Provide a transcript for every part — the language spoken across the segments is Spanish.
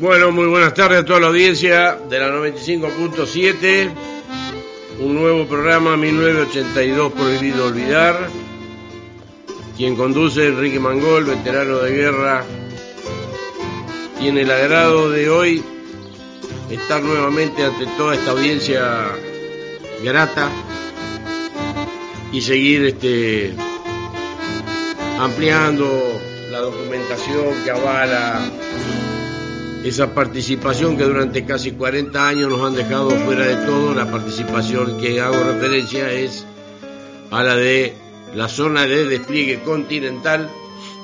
Bueno, muy buenas tardes a toda la audiencia de la 95.7. Un nuevo programa 1982 Prohibido Olvidar. Quien conduce Enrique Mangol, veterano de guerra. Tiene el agrado de hoy estar nuevamente ante toda esta audiencia grata y seguir este ampliando la documentación que avala esa participación que durante casi 40 años nos han dejado fuera de todo, la participación que hago referencia es a la de la zona de despliegue continental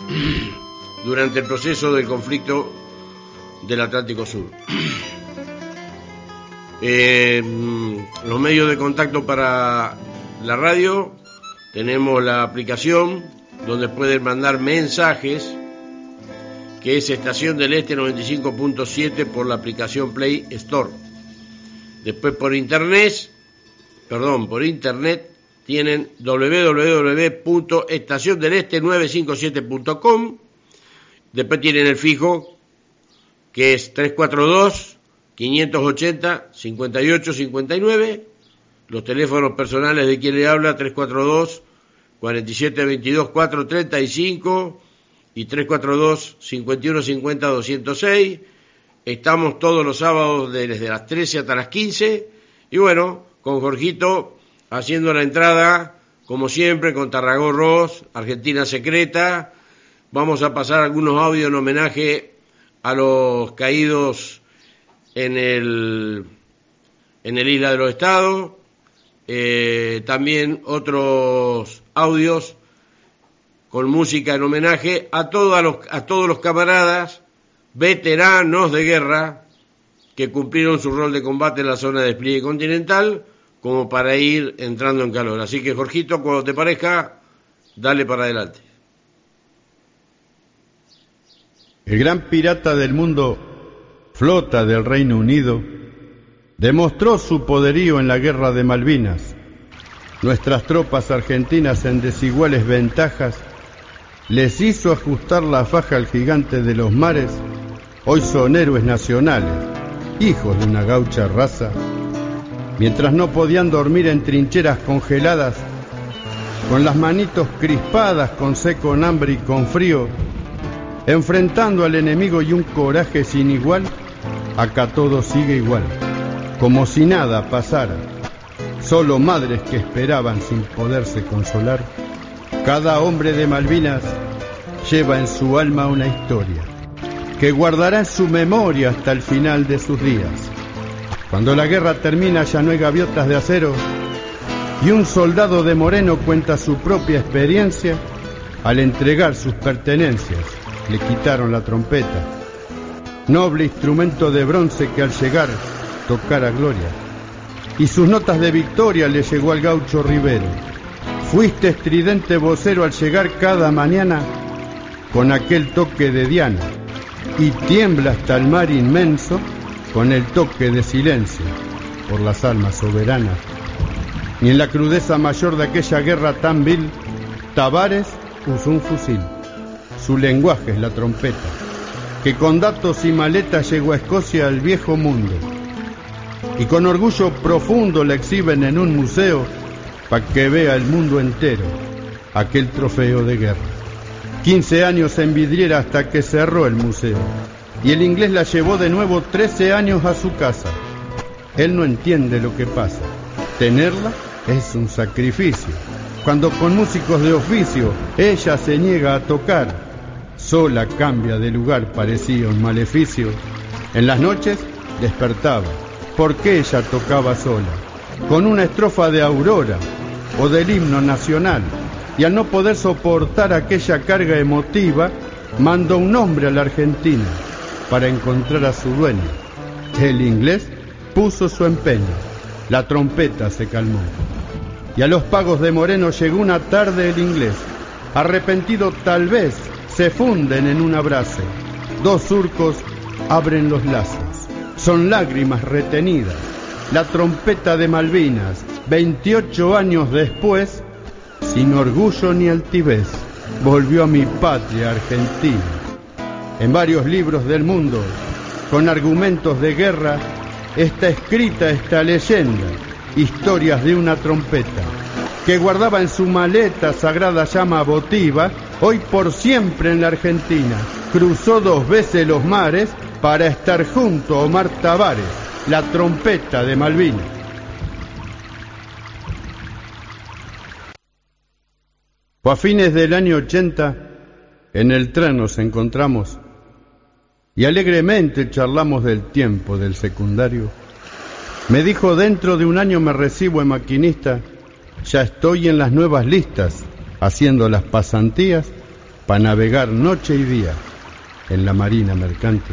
durante el proceso del conflicto del Atlántico Sur. Eh, los medios de contacto para la radio, tenemos la aplicación donde pueden mandar mensajes que es Estación del Este 95.7 por la aplicación Play Store. Después por internet, perdón, por internet tienen www.estaciondeleste957.com. Después tienen el fijo que es 342 580 5859. Los teléfonos personales de quien le habla 342 4722 435 y 342 5150 206. Estamos todos los sábados desde las 13 hasta las 15 y bueno, con Jorgito haciendo la entrada como siempre con Tarragó Ross, Argentina Secreta. Vamos a pasar algunos audios en homenaje a los caídos en el en el Isla de los Estados. Eh, también otros audios con música en homenaje a todos los, camaradas veteranos de guerra que cumplieron su rol de combate en la zona de despliegue continental como para ir entrando en calor. Así que, Jorgito, cuando te parezca, dale para adelante. El gran pirata del mundo, flota del Reino Unido, demostró su poderío en la guerra de Malvinas. Nuestras tropas argentinas en desiguales ventajas les hizo ajustar la faja al gigante de los mares, hoy son héroes nacionales, hijos de una gaucha raza, mientras no podían dormir en trincheras congeladas, con las manitos crispadas, con seco, con hambre y con frío, enfrentando al enemigo y un coraje sin igual, acá todo sigue igual, como si nada pasara, solo madres que esperaban sin poderse consolar cada hombre de Malvinas lleva en su alma una historia que guardará en su memoria hasta el final de sus días. Cuando la guerra termina ya no hay gaviotas de acero y un soldado de Moreno cuenta su propia experiencia al entregar sus pertenencias. Le quitaron la trompeta, noble instrumento de bronce que al llegar tocara gloria. Y sus notas de victoria le llegó al gaucho Rivero Fuiste estridente vocero al llegar cada mañana con aquel toque de Diana y tiembla hasta el mar inmenso con el toque de silencio por las almas soberanas. Y en la crudeza mayor de aquella guerra tan vil, Tavares usó un fusil. Su lenguaje es la trompeta, que con datos y maletas llegó a Escocia al viejo mundo. Y con orgullo profundo la exhiben en un museo para que vea el mundo entero aquel trofeo de guerra. 15 años en vidriera hasta que cerró el museo y el inglés la llevó de nuevo 13 años a su casa. Él no entiende lo que pasa. Tenerla es un sacrificio. Cuando con músicos de oficio ella se niega a tocar, sola cambia de lugar, parecía un maleficio. En las noches despertaba, porque ella tocaba sola, con una estrofa de aurora, o del himno nacional, y al no poder soportar aquella carga emotiva, mandó un hombre a la Argentina para encontrar a su dueño. El inglés puso su empeño, la trompeta se calmó. Y a los pagos de Moreno llegó una tarde el inglés, arrepentido tal vez, se funden en un abrazo. Dos surcos abren los lazos, son lágrimas retenidas. La trompeta de Malvinas 28 años después, sin orgullo ni altivez, volvió a mi patria argentina. En varios libros del mundo con argumentos de guerra, está escrita esta leyenda, historias de una trompeta, que guardaba en su maleta sagrada llama votiva, hoy por siempre en la Argentina, cruzó dos veces los mares para estar junto a Omar Tavares, la trompeta de Malvinas. A fines del año 80, en el tren nos encontramos y alegremente charlamos del tiempo del secundario. Me dijo, dentro de un año me recibo en maquinista, ya estoy en las nuevas listas, haciendo las pasantías para navegar noche y día en la marina mercante.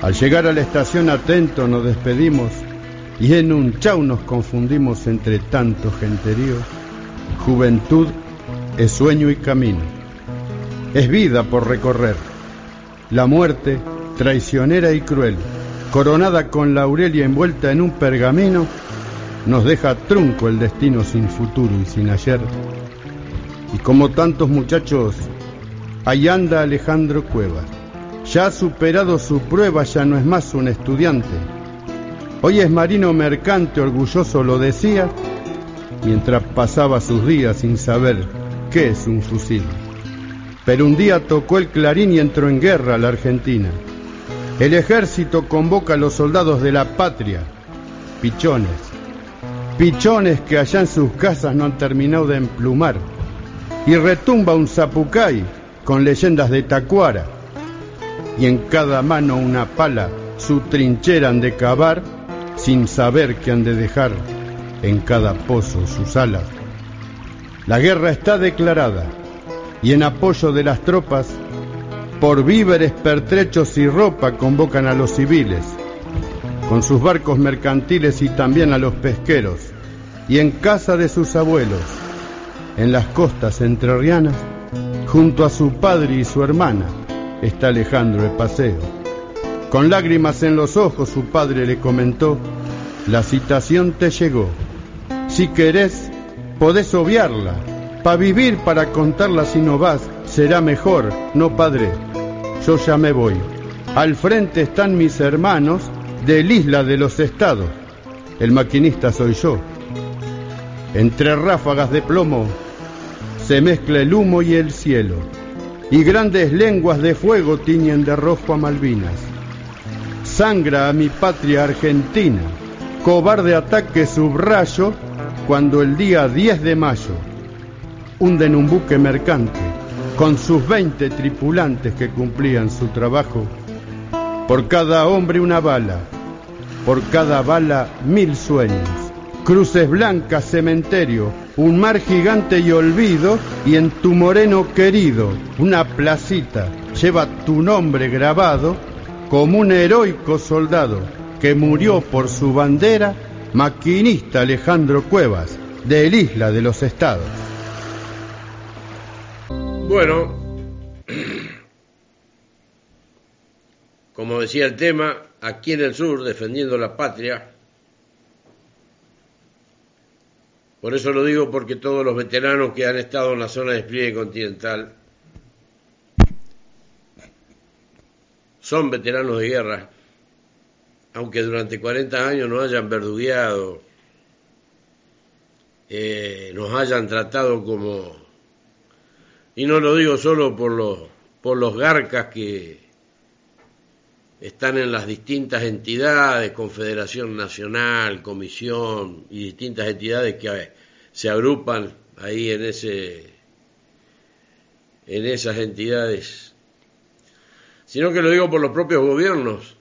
Al llegar a la estación atento nos despedimos y en un chau nos confundimos entre tanto genterío. Juventud es sueño y camino. Es vida por recorrer. La muerte, traicionera y cruel, coronada con la aurelia envuelta en un pergamino, nos deja trunco el destino sin futuro y sin ayer. Y como tantos muchachos, ahí anda Alejandro Cuevas. Ya ha superado su prueba, ya no es más un estudiante. Hoy es marino mercante, orgulloso lo decía, mientras pasaba sus días sin saber qué es un fusil. Pero un día tocó el clarín y entró en guerra la Argentina. El ejército convoca a los soldados de la patria, pichones, pichones que allá en sus casas no han terminado de emplumar. Y retumba un zapucay con leyendas de Tacuara. Y en cada mano una pala, su trinchera han de cavar sin saber que han de dejar en cada pozo sus alas. La guerra está declarada y en apoyo de las tropas, por víveres, pertrechos y ropa convocan a los civiles, con sus barcos mercantiles y también a los pesqueros, y en casa de sus abuelos, en las costas entrerrianas, junto a su padre y su hermana, está Alejandro de paseo. Con lágrimas en los ojos su padre le comentó, la citación te llegó. Si querés, podés obviarla. Pa' vivir, para contarla si no vas, será mejor, no padre. Yo ya me voy. Al frente están mis hermanos del Isla de los Estados. El maquinista soy yo. Entre ráfagas de plomo se mezcla el humo y el cielo, y grandes lenguas de fuego tiñen de rojo a Malvinas. Sangra a mi patria argentina, cobarde ataque subrayo cuando el día 10 de mayo hunden un buque mercante con sus 20 tripulantes que cumplían su trabajo, por cada hombre una bala, por cada bala mil sueños, cruces blancas, cementerio, un mar gigante y olvido, y en tu moreno querido, una placita, lleva tu nombre grabado como un heroico soldado que murió por su bandera maquinista Alejandro Cuevas, del Isla de los Estados. Bueno, como decía el tema, aquí en el sur, defendiendo la patria, por eso lo digo porque todos los veteranos que han estado en la zona de despliegue continental son veteranos de guerra aunque durante 40 años nos hayan verdugueado, eh, nos hayan tratado como, y no lo digo solo por los, por los garcas que están en las distintas entidades, Confederación Nacional, Comisión y distintas entidades que se agrupan ahí en ese en esas entidades, sino que lo digo por los propios gobiernos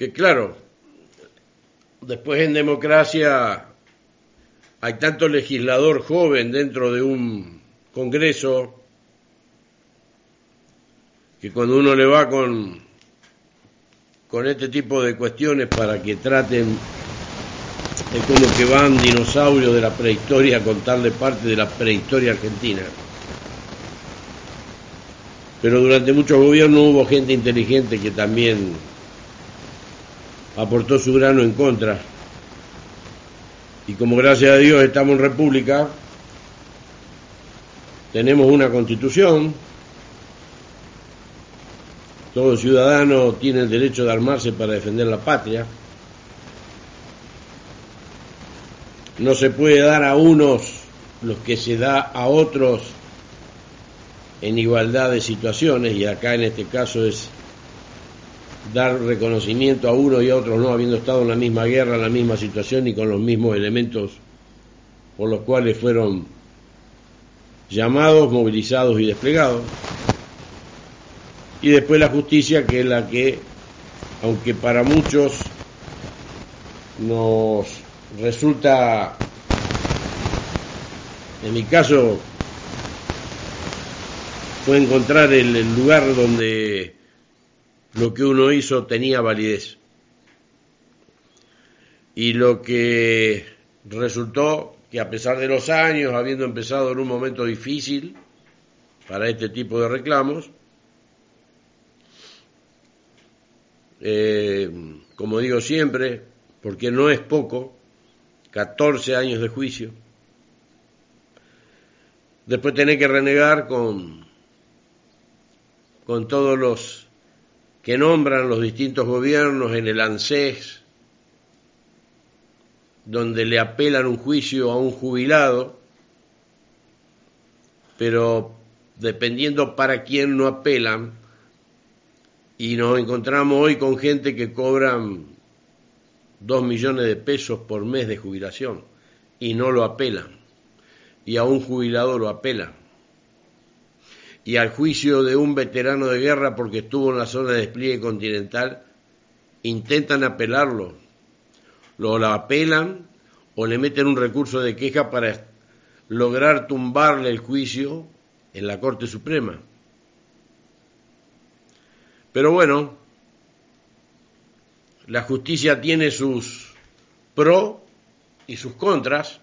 que claro, después en democracia hay tanto legislador joven dentro de un Congreso que cuando uno le va con, con este tipo de cuestiones para que traten, es como que van dinosaurios de la prehistoria a contarle parte de la prehistoria argentina. Pero durante muchos gobiernos hubo gente inteligente que también aportó su grano en contra. Y como gracias a Dios estamos en república, tenemos una constitución todo ciudadano tiene el derecho de armarse para defender la patria. No se puede dar a unos lo que se da a otros en igualdad de situaciones y acá en este caso es dar reconocimiento a uno y a otros no habiendo estado en la misma guerra, en la misma situación y con los mismos elementos por los cuales fueron llamados, movilizados y desplegados. Y después la justicia, que es la que, aunque para muchos nos resulta, en mi caso, fue encontrar el, lugar donde lo que uno hizo tenía validez. Y lo que resultó que a pesar de los años, habiendo empezado en un momento difícil para este tipo de reclamos, eh, como digo siempre, porque no es poco, 14 años de juicio, después tener que renegar con, con todos los que nombran los distintos gobiernos en el ANSES, donde le apelan un juicio a un jubilado, pero dependiendo para quién no apelan, y nos encontramos hoy con gente que cobran dos millones de pesos por mes de jubilación y no lo apelan, y a un jubilado lo apelan. Y al juicio de un veterano de guerra porque estuvo en la zona de despliegue continental, intentan apelarlo lo apelan o le meten un recurso de queja para lograr tumbarle el juicio en la Corte Suprema. Pero bueno, la justicia tiene sus pros y sus contras,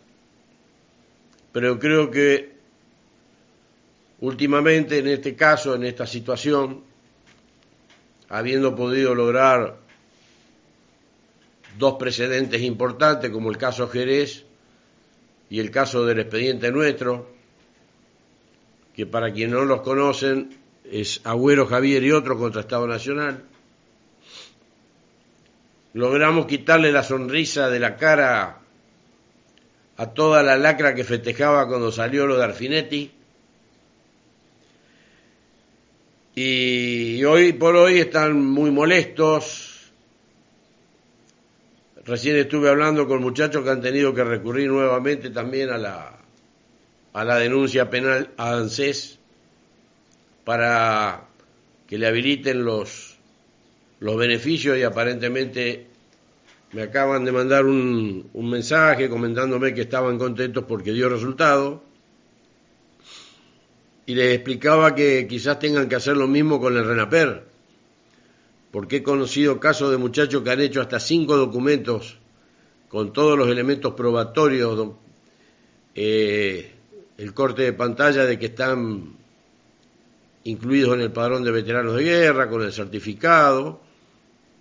pero creo que últimamente en este caso, en esta situación, habiendo podido lograr dos precedentes importantes como el caso Jerez y el caso del expediente nuestro, que para quienes no los conocen es Agüero Javier y otro contra Estado Nacional. Logramos quitarle la sonrisa de la cara a toda la lacra que festejaba cuando salió lo de Arfinetti. Y hoy por hoy están muy molestos, Recién estuve hablando con muchachos que han tenido que recurrir nuevamente también a la, a la denuncia penal a ANSES para que le habiliten los, los beneficios y aparentemente me acaban de mandar un, un mensaje comentándome que estaban contentos porque dio resultado y les explicaba que quizás tengan que hacer lo mismo con el RENAPER porque he conocido casos de muchachos que han hecho hasta cinco documentos con todos los elementos probatorios, eh, el corte de pantalla de que están incluidos en el padrón de veteranos de guerra, con el certificado,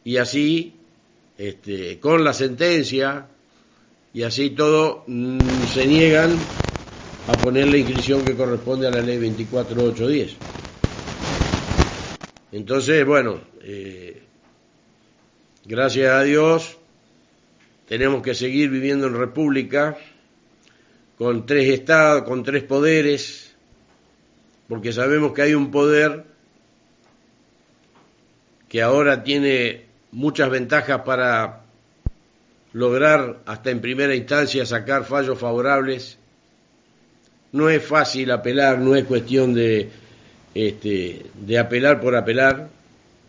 y así, este, con la sentencia, y así todo, mm, se niegan a poner la inscripción que corresponde a la ley 24810. Entonces, bueno, eh, gracias a Dios tenemos que seguir viviendo en república con tres estados, con tres poderes, porque sabemos que hay un poder que ahora tiene muchas ventajas para lograr hasta en primera instancia sacar fallos favorables. No es fácil apelar, no es cuestión de este, de apelar por apelar.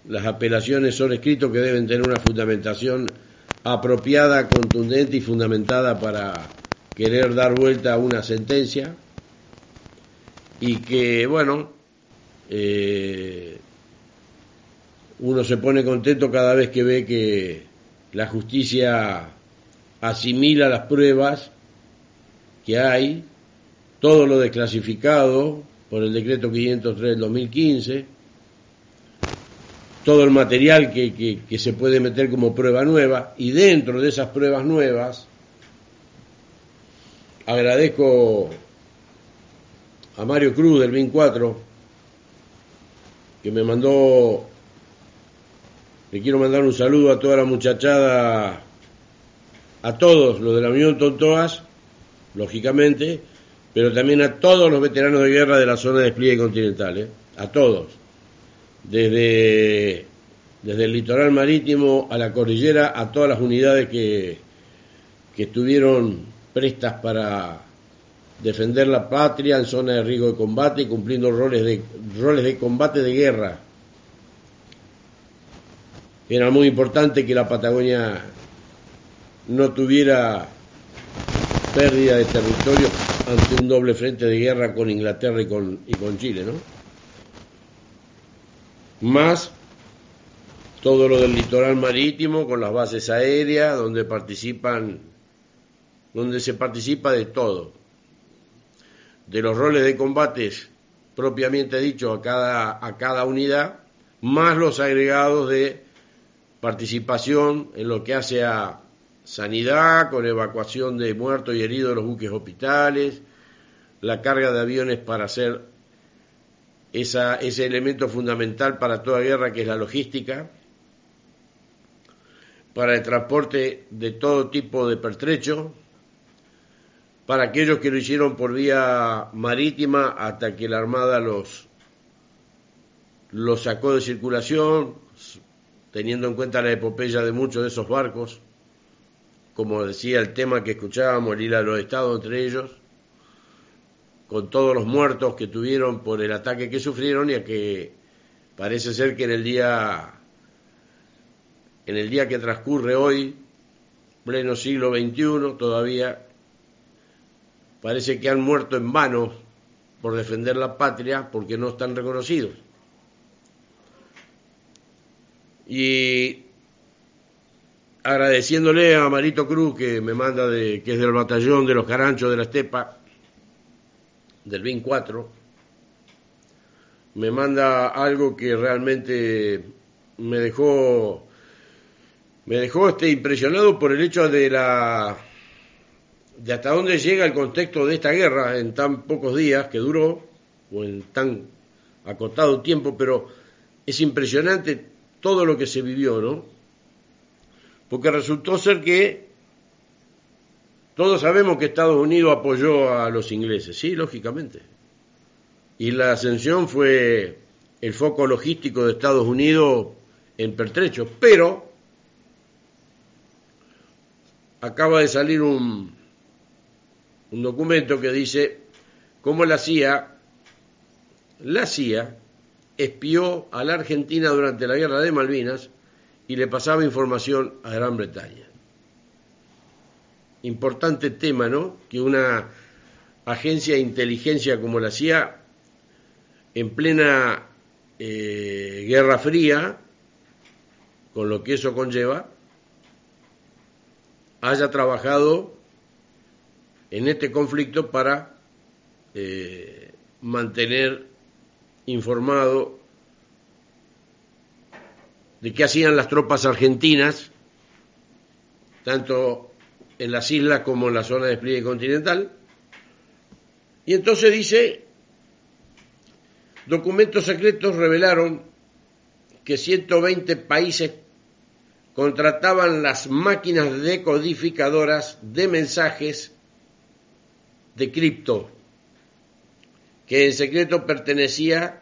Las apelaciones son escritos que deben tener una fundamentación apropiada, contundente y fundamentada para querer dar vuelta a una sentencia y que, bueno, eh, uno se pone contento cada vez que ve que la justicia asimila las pruebas que hay, todo lo desclasificado, por el decreto 503 del 2015, todo el material que, que, se puede meter como prueba nueva y dentro de esas pruebas nuevas agradezco a Mario Cruz del BIN 4 que me mandó Le quiero mandar un saludo a toda la muchachada, a todos los de la Unión Tontoas, lógicamente, pero también a todos los veteranos de guerra de la zona de despliegue continental, ¿eh? a todos, desde, desde el litoral marítimo a la cordillera, a todas las unidades que, que estuvieron prestas para defender la patria en zona de riesgo de combate y cumpliendo roles de, roles de combate de guerra. Era muy importante que la Patagonia no tuviera pérdida de territorio ante un doble frente de guerra con Inglaterra y con, y con Chile, ¿no? Más todo lo del litoral marítimo con las bases aéreas donde participan donde se participa de todo de los roles de combates propiamente dicho a cada, a cada unidad, más los agregados de participación en lo que hace a sanidad, con evacuación de muertos y heridos de los buques hospitales, la carga de aviones para hacer ese elemento fundamental para toda guerra que es la logística, para el transporte de todo tipo de pertrecho, para aquellos que lo hicieron por vía marítima hasta que la Armada los, los sacó de circulación, teniendo en cuenta la epopeya de muchos de esos barcos, como decía el tema que escuchábamos, el hilo de los estados entre ellos, con todos los muertos que tuvieron por el ataque que sufrieron y a que parece ser que en el día en el día que transcurre hoy, pleno siglo XXI, todavía parece que han muerto en vano por defender la patria porque no están reconocidos. Y agradeciéndole a Marito Cruz que me manda de que es del batallón de los Caranchos de la Estepa del BIN 4 me manda algo que realmente me dejó me dejó este impresionado por el hecho de la de hasta dónde llega el contexto de esta guerra en tan pocos días que duró, o en tan acotado tiempo, pero es impresionante todo lo que se vivió, ¿no? Porque resultó ser que todos sabemos que Estados Unidos apoyó a los ingleses, sí, lógicamente. Y la ascensión fue el foco logístico de Estados Unidos en pertrecho, pero acaba de salir un, un documento que dice cómo la CIA, la CIA espió a la Argentina durante la guerra de Malvinas y le pasaba información a Gran Bretaña. Importante tema, ¿no? Que una agencia de inteligencia como la CIA, en plena eh, Guerra Fría, con lo que eso conlleva, haya trabajado en este conflicto para eh, mantener informado de qué hacían las tropas argentinas, tanto en las islas como en la zona de despliegue continental. Y entonces dice, documentos secretos revelaron que 120 países contrataban las máquinas decodificadoras de mensajes de cripto, que en secreto pertenecía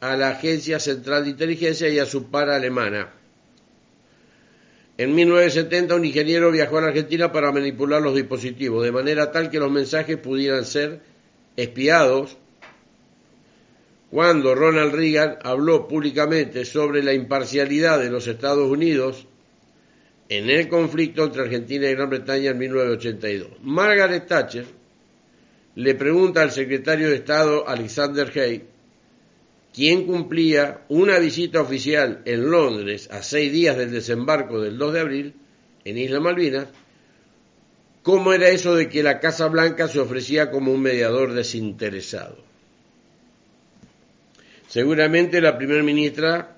a la Agencia Central de Inteligencia y a su par alemana. En 1970 un ingeniero viajó a la Argentina para manipular los dispositivos, de manera tal que los mensajes pudieran ser espiados. Cuando Ronald Reagan habló públicamente sobre la imparcialidad de los Estados Unidos en el conflicto entre Argentina y Gran Bretaña en 1982. Margaret Thatcher le pregunta al secretario de Estado Alexander Hay, quien cumplía una visita oficial en Londres a seis días del desembarco del 2 de abril en Isla Malvinas, cómo era eso de que la Casa Blanca se ofrecía como un mediador desinteresado. Seguramente la primera ministra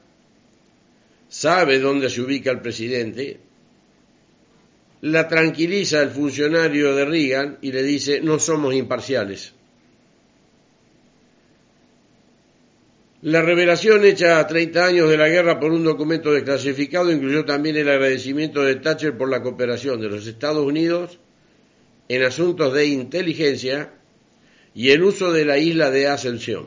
sabe dónde se ubica el presidente, la tranquiliza el funcionario de Reagan y le dice, no somos imparciales. La revelación hecha a 30 años de la guerra por un documento desclasificado incluyó también el agradecimiento de Thatcher por la cooperación de los Estados Unidos en asuntos de inteligencia y el uso de la isla de Ascensión.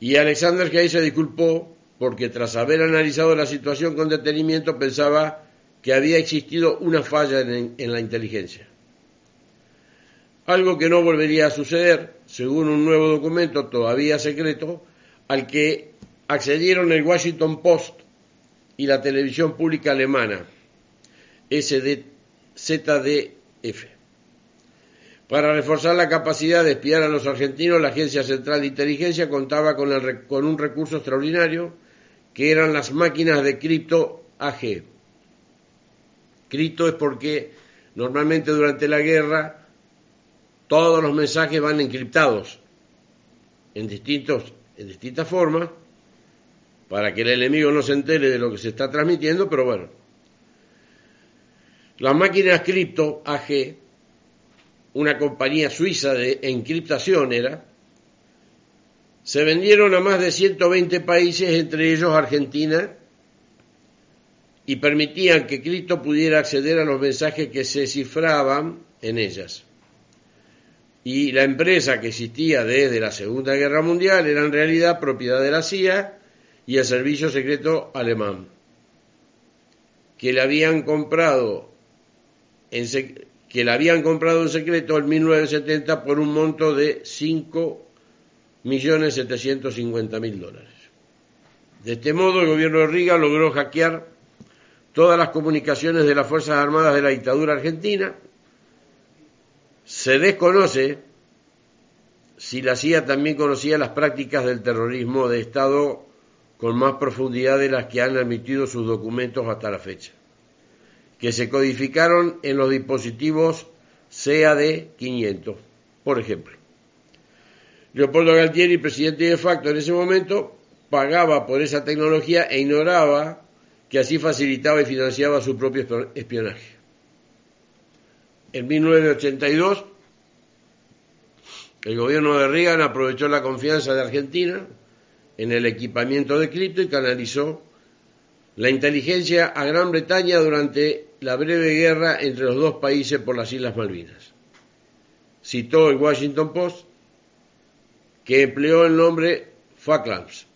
Y Alexander Hay se disculpó porque tras haber analizado la situación con detenimiento pensaba que había existido una falla en, en la inteligencia algo que no volvería a suceder, según un nuevo documento todavía secreto, al que accedieron el Washington Post y la televisión pública alemana, ZDF. Para reforzar la capacidad de espiar a los argentinos, la Agencia Central de Inteligencia contaba con, con un recurso extraordinario, que eran las máquinas de cripto AG. Cripto es porque normalmente durante la guerra todos los mensajes van encriptados en, distintos, en distintas formas para que el enemigo no se entere de lo que se está transmitiendo, pero bueno. Las máquinas cripto AG, una compañía suiza de encriptación era, se vendieron a más de 120 países, entre ellos Argentina, y permitían que Cripto pudiera acceder a los mensajes que se cifraban en ellas y la empresa que existía desde la Segunda Guerra Mundial era en realidad propiedad de la CIA y el Servicio Secreto Alemán, que la habían comprado en, que la habían comprado en secreto en 1970 por un monto de 5.750.000 dólares. De este modo, el gobierno de Riga logró hackear todas las comunicaciones de las Fuerzas Armadas de la dictadura argentina, se desconoce si la CIA también conocía las prácticas del terrorismo de Estado con más profundidad de las que han admitido sus documentos hasta la fecha, que se codificaron en los dispositivos CAD 500, por ejemplo. Leopoldo Galtieri, presidente de facto en ese momento, pagaba por esa tecnología e ignoraba que así facilitaba y financiaba su propio espionaje. En 1982, el gobierno de Reagan aprovechó la confianza de Argentina en el equipamiento de cripto y canalizó la inteligencia a Gran Bretaña durante la breve guerra entre los dos países por las Islas Malvinas. Citó el Washington Post que empleó el nombre Falklands,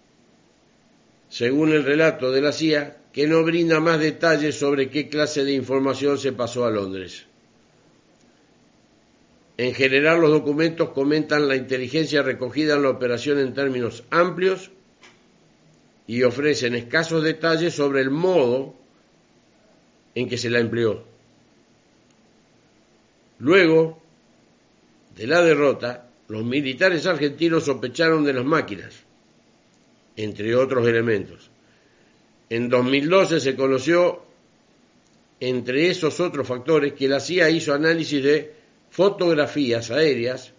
según el relato de la CIA, que no brinda más detalles sobre qué clase de información se pasó a Londres. En general, los documentos comentan la inteligencia recogida en la operación en términos amplios y ofrecen escasos detalles sobre el modo en que se la empleó. Luego de la derrota, los militares argentinos sospecharon de las máquinas, entre otros elementos. En 2012 se conoció, entre esos otros factores, que la CIA hizo análisis de fotografías aéreas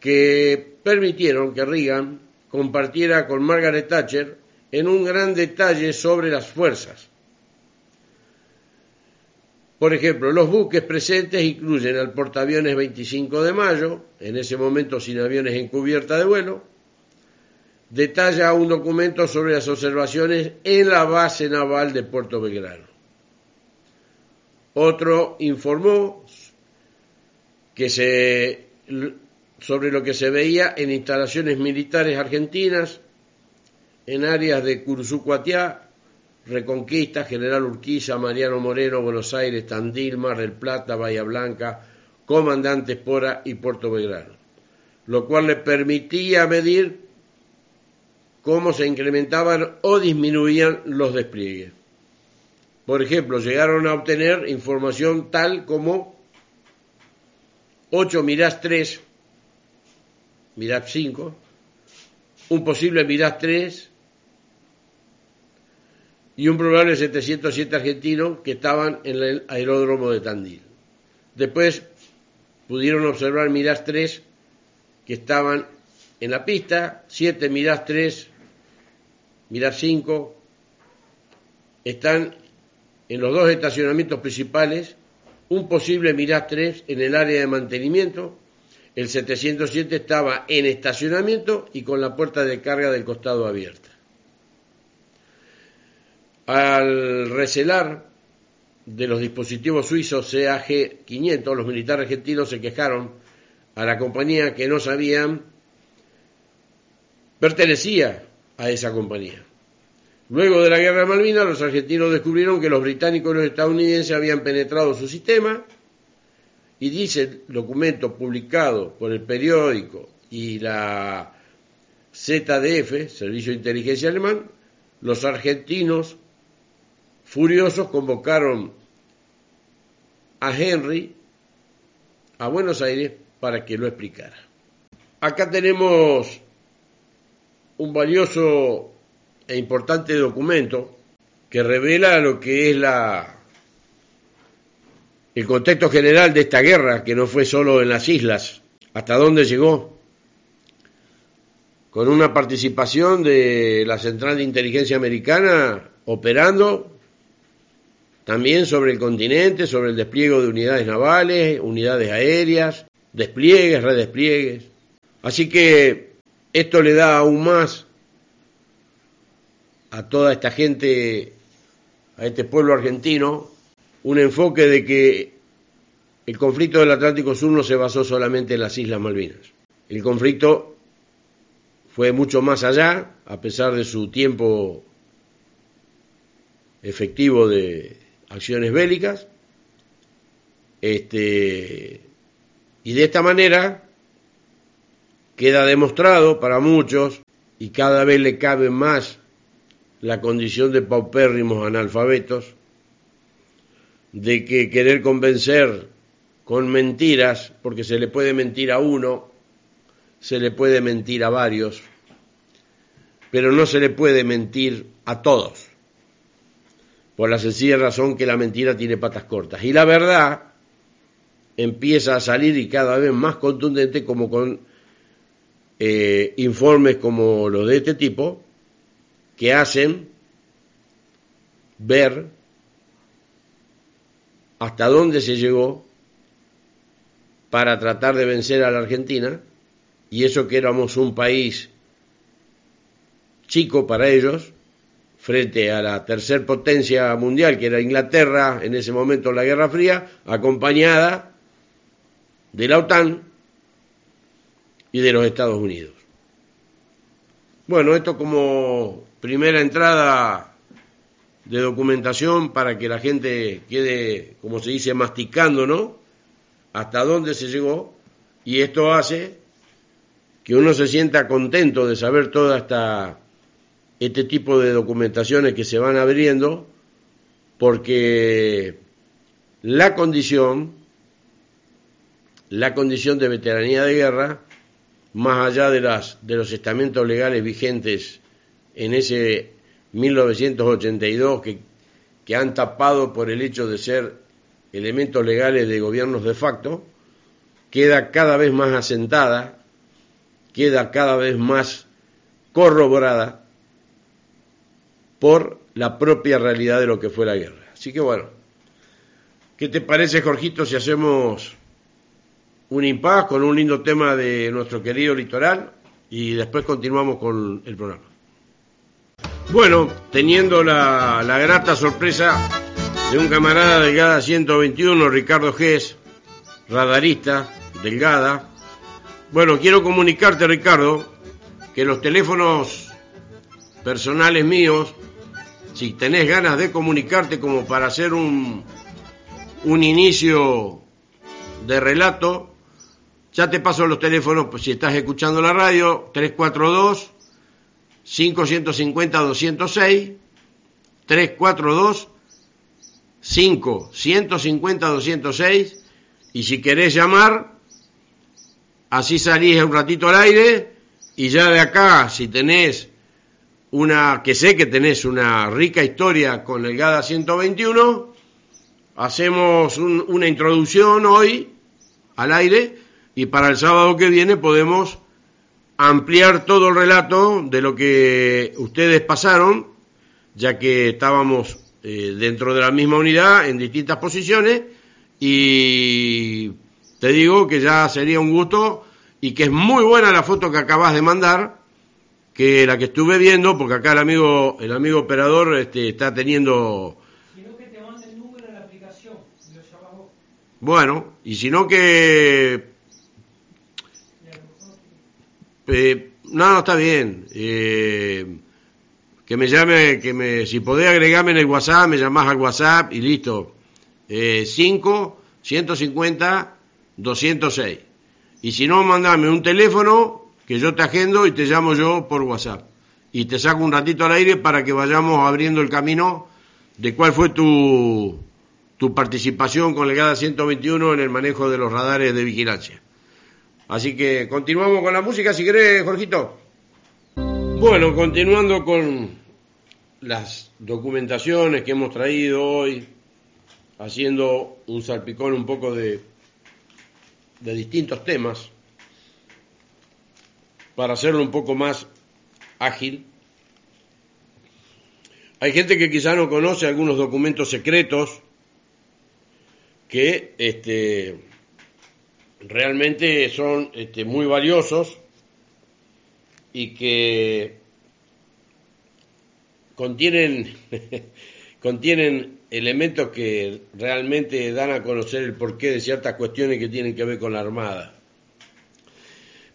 que permitieron que Reagan compartiera con Margaret Thatcher en un gran detalle sobre las fuerzas. Por ejemplo, los buques presentes incluyen al portaaviones 25 de mayo, en ese momento sin aviones en cubierta de vuelo, detalla un documento sobre las observaciones en la base naval de Puerto Belgrano. Otro informó que se, sobre lo que se veía en instalaciones militares argentinas, en áreas de Cursucuatiá, Reconquista, General Urquiza, Mariano Moreno, Buenos Aires, Tandil, Mar del Plata, Bahía Blanca, Comandante Espora y Puerto Belgrano, lo cual le permitía medir cómo se incrementaban o disminuían los despliegues. Por ejemplo, llegaron a obtener información tal como 8 Mirás 3, Mirás 5, un posible Mirás 3 y un probable 707 argentino que estaban en el aeródromo de Tandil. Después pudieron observar Mirás 3 que estaban en la pista, 7 Mirás 3, Mirás 5, están en los dos estacionamientos principales un posible Mirage 3 en el área de mantenimiento el 707 estaba en estacionamiento y con la puerta de carga del costado abierta. Al recelar de los dispositivos suizos CAG-500, los militares argentinos se quejaron a la compañía que no sabían pertenecía a esa compañía. Luego de la guerra de Malvinas, los argentinos descubrieron que los británicos y los estadounidenses habían penetrado su sistema y dice el documento publicado por el periódico y la ZDF, Servicio de Inteligencia Alemán, los argentinos furiosos convocaron a Henry a Buenos Aires para que lo explicara. Acá tenemos un valioso e importante documento que revela lo que es la el contexto general de esta guerra, que no fue solo en las islas, hasta dónde llegó, con una participación de la Central de Inteligencia Americana operando también sobre el continente, sobre el despliegue de unidades navales, unidades aéreas, despliegues, redespliegues. Así que esto le da aún más a toda esta gente, a este pueblo argentino, un enfoque de que el conflicto del Atlántico Sur no se basó solamente en las Islas Malvinas. El conflicto fue mucho más allá, a pesar de su tiempo efectivo de acciones bélicas. Este, y de esta manera Queda demostrado para muchos, y cada vez le cabe más la condición de paupérrimos analfabetos, de que querer convencer con mentiras, porque se le puede mentir a uno, se le puede mentir a varios, pero no se le puede mentir a todos, por la sencilla razón que la mentira tiene patas cortas. Y la verdad empieza a salir y cada vez más contundente como con eh, informes como los de este tipo que hacen ver hasta dónde se llegó para tratar de vencer a la Argentina y eso que éramos un país chico para ellos frente a la tercer potencia mundial que era Inglaterra en ese momento en la Guerra Fría acompañada de la OTAN y de los Estados Unidos. Bueno, esto como primera entrada de documentación para que la gente quede, como se dice, masticando, ¿no? Hasta dónde se llegó y esto hace que uno se sienta contento de saber toda esta este tipo de documentaciones que se van abriendo porque la condición la condición de veteranía de guerra más allá de, las, de los estamentos legales vigentes en ese 1982 que, que han tapado por el hecho de ser elementos legales de gobiernos de facto, queda cada vez más asentada, queda cada vez más corroborada por la propia realidad de lo que fue la guerra. Así que bueno, ¿qué te parece, Jorgito, si hacemos un impas con un lindo tema de nuestro querido litoral y después continuamos con el programa. Bueno, teniendo la, grata sorpresa de un camarada Delgada 121, Ricardo Gess, radarista, Delgada. Bueno, quiero comunicarte, Ricardo, que los teléfonos personales míos, si tenés ganas de comunicarte como para hacer un, un inicio de relato, ya te paso los teléfonos, pues si estás escuchando la radio, 342 550 206 342 5 150 206 y si querés llamar, así salís un ratito al aire y ya de acá, si tenés una, que sé que tenés una rica historia con el GADA 121, hacemos una introducción hoy al aire y para el sábado que viene podemos ampliar todo el relato de lo que ustedes pasaron, ya que estábamos eh, dentro de la misma unidad en distintas posiciones y te digo que ya sería un gusto y que es muy buena la foto que acabas de mandar, que la que estuve viendo, porque acá el amigo, el amigo operador este, está teniendo... que te el número de la aplicación, Bueno, y si no que... Eh, no, está bien. Eh, que me llame, que me, si podés agregarme en el WhatsApp, me llamás al WhatsApp y listo. Eh, 5, 150, 206. Y si no, mandame un teléfono que yo te agendo y te llamo yo por WhatsApp. Y te saco un ratito al aire para que vayamos abriendo el camino de cuál fue tu, tu participación con el GADA 121 en el manejo de los radares de vigilancia. Así que continuamos con la música, si querés, Jorgito. Bueno, continuando con las documentaciones que hemos traído hoy, haciendo un salpicón un poco de, de distintos temas, para hacerlo un poco más ágil. Hay gente que quizá no conoce algunos documentos secretos que este, realmente son este, muy valiosos y que contienen, contienen elementos que realmente dan a conocer el porqué de ciertas cuestiones que tienen que ver con la Armada.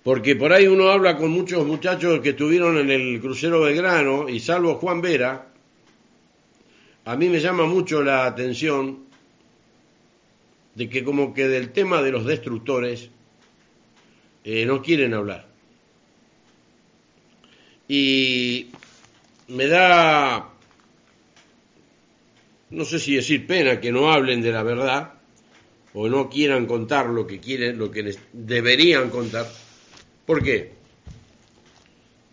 Porque por ahí uno habla con muchos muchachos que estuvieron en el crucero Belgrano y salvo Juan Vera, a mí me llama mucho la atención de que como que del tema de los destructores eh, no quieren hablar. Y me da, no sé si decir pena que no hablen de la verdad o no quieran contar lo que quieren, lo que deberían contar. ¿Por qué?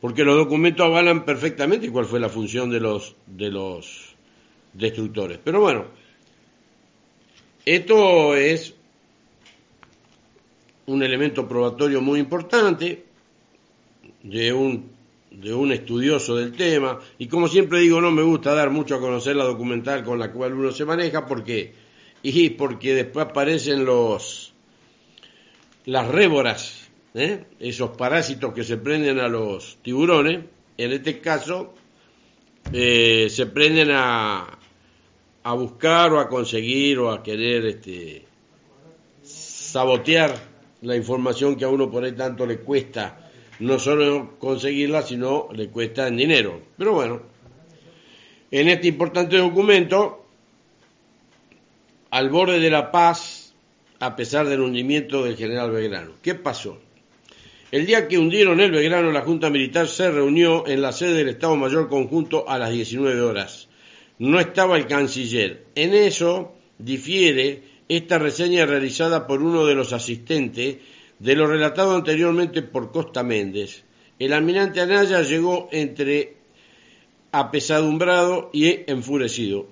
Porque los documentos avalan perfectamente cuál fue la función de los de los destructores. Pero bueno, esto es un elemento probatorio muy importante de un de un estudioso del tema, y como siempre digo, no me gusta dar mucho a conocer la documental con la cual uno se maneja, porque y porque después aparecen los las réboras, ¿eh? esos parásitos que se prenden a los tiburones, en este caso eh, se prenden a, a buscar o a conseguir o a querer este, sabotear la información que a uno por ahí tanto le cuesta no solo conseguirla, sino le cuesta en dinero. Pero bueno, en este importante documento, al borde de la paz, a pesar del hundimiento del general Belgrano. ¿Qué pasó? El día que hundieron el Belgrano, la Junta Militar se reunió en la sede del Estado Mayor Conjunto a las 19 horas. No estaba el canciller. En eso difiere esta reseña realizada por uno de los asistentes de lo relatado anteriormente por Costa Méndez, el almirante Anaya llegó entre apesadumbrado y enfurecido.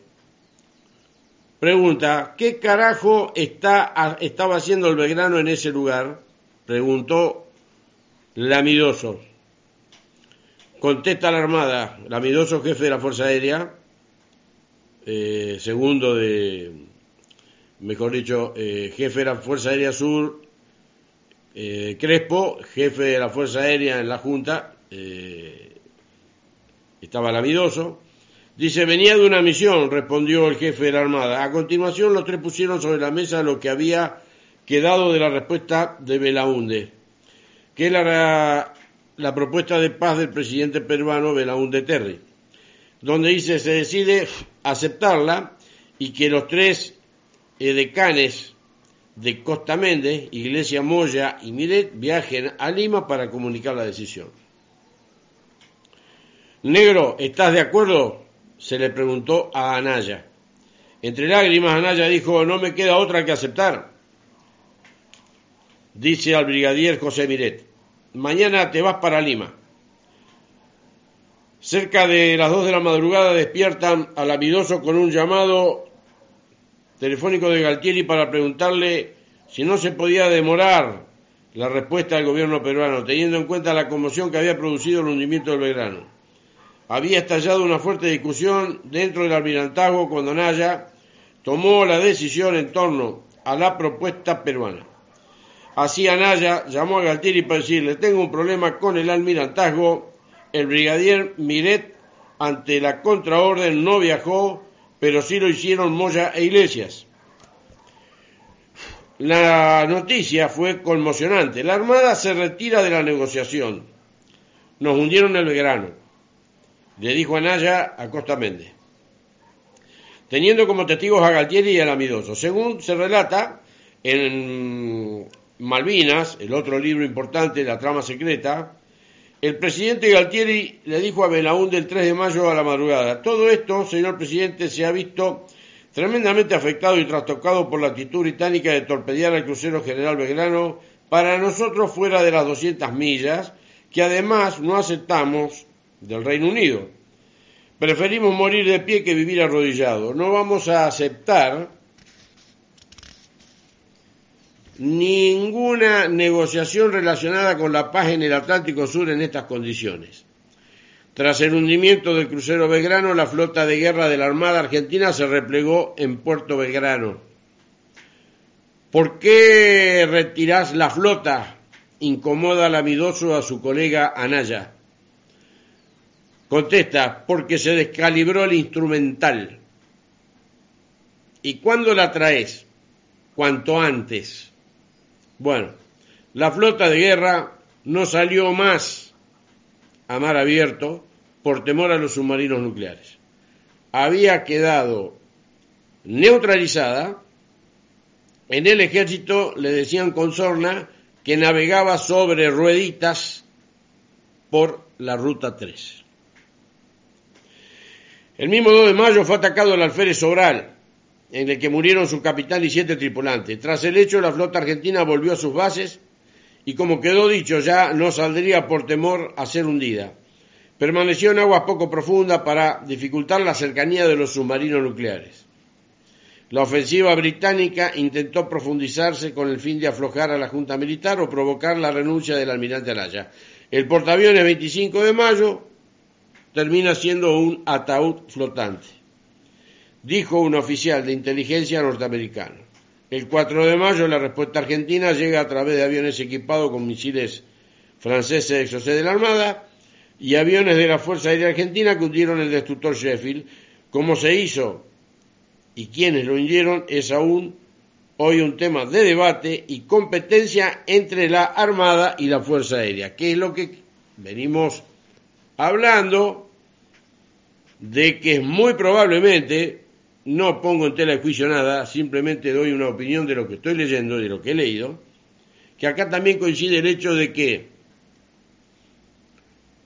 Pregunta, ¿qué carajo está, estaba haciendo el Belgrano en ese lugar? Preguntó Lamidoso. Contesta la Armada, Lamidoso, jefe de la Fuerza Aérea, eh, segundo de, mejor dicho, eh, jefe de la Fuerza Aérea Sur, eh, Crespo, jefe de la Fuerza Aérea en la Junta, eh, estaba lamidoso. Dice, venía de una misión, respondió el jefe de la Armada. A continuación, los tres pusieron sobre la mesa lo que había quedado de la respuesta de Belaunde, que era la propuesta de paz del presidente peruano Belaunde Terry, donde dice se decide aceptarla y que los tres decanes de Costa Méndez, Iglesia Moya y Miret viajen a Lima para comunicar la decisión. Negro, ¿estás de acuerdo? se le preguntó a Anaya. Entre lágrimas, Anaya dijo, no me queda otra que aceptar. Dice al brigadier José Miret, mañana te vas para Lima. Cerca de las dos de la madrugada despiertan al amidoso con un llamado telefónico de Galtieri para preguntarle si no se podía demorar la respuesta del gobierno peruano, teniendo en cuenta la conmoción que había producido el hundimiento del Belgrano. Había estallado una fuerte discusión dentro del almirantazgo cuando Naya tomó la decisión en torno a la propuesta peruana. Así Anaya llamó a Galtieri para decirle, tengo un problema con el almirantazgo, el brigadier Miret ante la contraorden no viajó, pero sí lo hicieron Moya e Iglesias. La noticia fue conmocionante. La Armada se retira de la negociación. Nos hundieron el Belgrano, le dijo Anaya a Costa Méndez, teniendo como testigos a Galtieri y al Amidoso. Según se relata en Malvinas, el otro libro importante, La trama secreta, el presidente Galtieri le dijo a Belaúnde el 3 de mayo a la madrugada, todo esto, señor presidente, se ha visto tremendamente afectado y trastocado por la actitud británica de torpedear al crucero General Belgrano para nosotros fuera de las 200 millas, que además no aceptamos del Reino Unido. Preferimos morir de pie que vivir arrodillado. No vamos a aceptar ninguna negociación relacionada con la paz en el Atlántico Sur en estas condiciones. Tras el hundimiento del crucero Belgrano, la flota de guerra de la Armada Argentina se replegó en Puerto Belgrano. ¿Por qué retirás la flota? Incomoda Lamidoso a su colega Anaya. Contesta, porque se descalibró el instrumental. ¿Y cuándo la traes? Cuanto antes. Bueno, la flota de guerra no salió más a mar abierto por temor a los submarinos nucleares. Había quedado neutralizada. En el ejército le decían con sorna que navegaba sobre rueditas por la ruta 3. El mismo 2 de mayo fue atacado el alférez Sobral, en el que murieron su capitán y siete tripulantes. Tras el hecho, la flota argentina volvió a sus bases y, como quedó dicho, ya no saldría por temor a ser hundida. Permaneció en aguas poco profundas para dificultar la cercanía de los submarinos nucleares. La ofensiva británica intentó profundizarse con el fin de aflojar a la Junta Militar o provocar la renuncia del almirante Araya. El portaaviones 25 de mayo termina siendo un ataúd flotante dijo un oficial de inteligencia norteamericano. El 4 de mayo la respuesta argentina llega a través de aviones equipados con misiles franceses Exocet de la Armada y aviones de la Fuerza Aérea Argentina que hundieron el destructor Sheffield. Cómo se hizo y quiénes lo hundieron es aún hoy un tema de debate y competencia entre la Armada y la Fuerza Aérea, que es lo que venimos hablando de que es muy probablemente no pongo en tela de juicio nada, simplemente doy una opinión de lo que estoy leyendo, de lo que he leído, que acá también coincide el hecho de que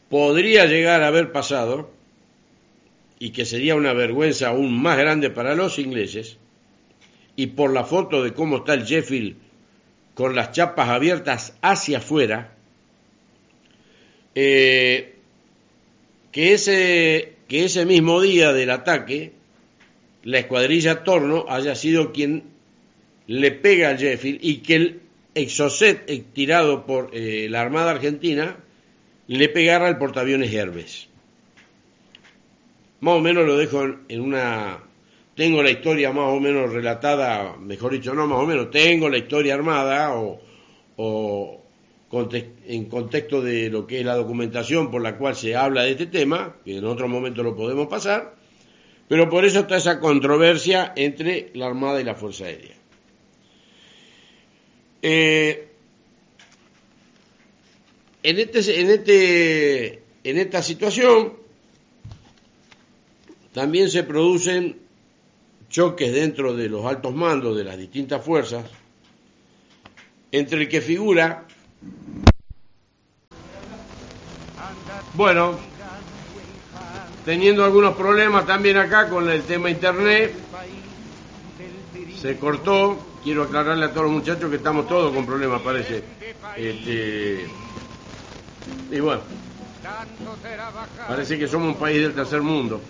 podría llegar a haber pasado, y que sería una vergüenza aún más grande para los ingleses, y por la foto de cómo está el Sheffield con las chapas abiertas hacia afuera, eh, que, ese, que ese mismo día del ataque la escuadrilla Torno haya sido quien le pega al Sheffield y que el Exocet tirado por eh, la Armada Argentina le pegara al portaaviones Herbes. Más o menos lo dejo en una... Tengo la historia más o menos relatada, mejor dicho, no más o menos, tengo la historia armada o, o en contexto de lo que es la documentación por la cual se habla de este tema, que en otro momento lo podemos pasar, pero por eso está esa controversia entre la Armada y la Fuerza Aérea. Eh, en, este, en, este, en esta situación también se producen choques dentro de los altos mandos de las distintas fuerzas, entre el que figura, bueno, teniendo algunos problemas también acá con el tema internet. Se cortó. Quiero aclararle a todos los muchachos que estamos todos con problemas, parece. Este, y bueno, parece que somos un país del tercer mundo.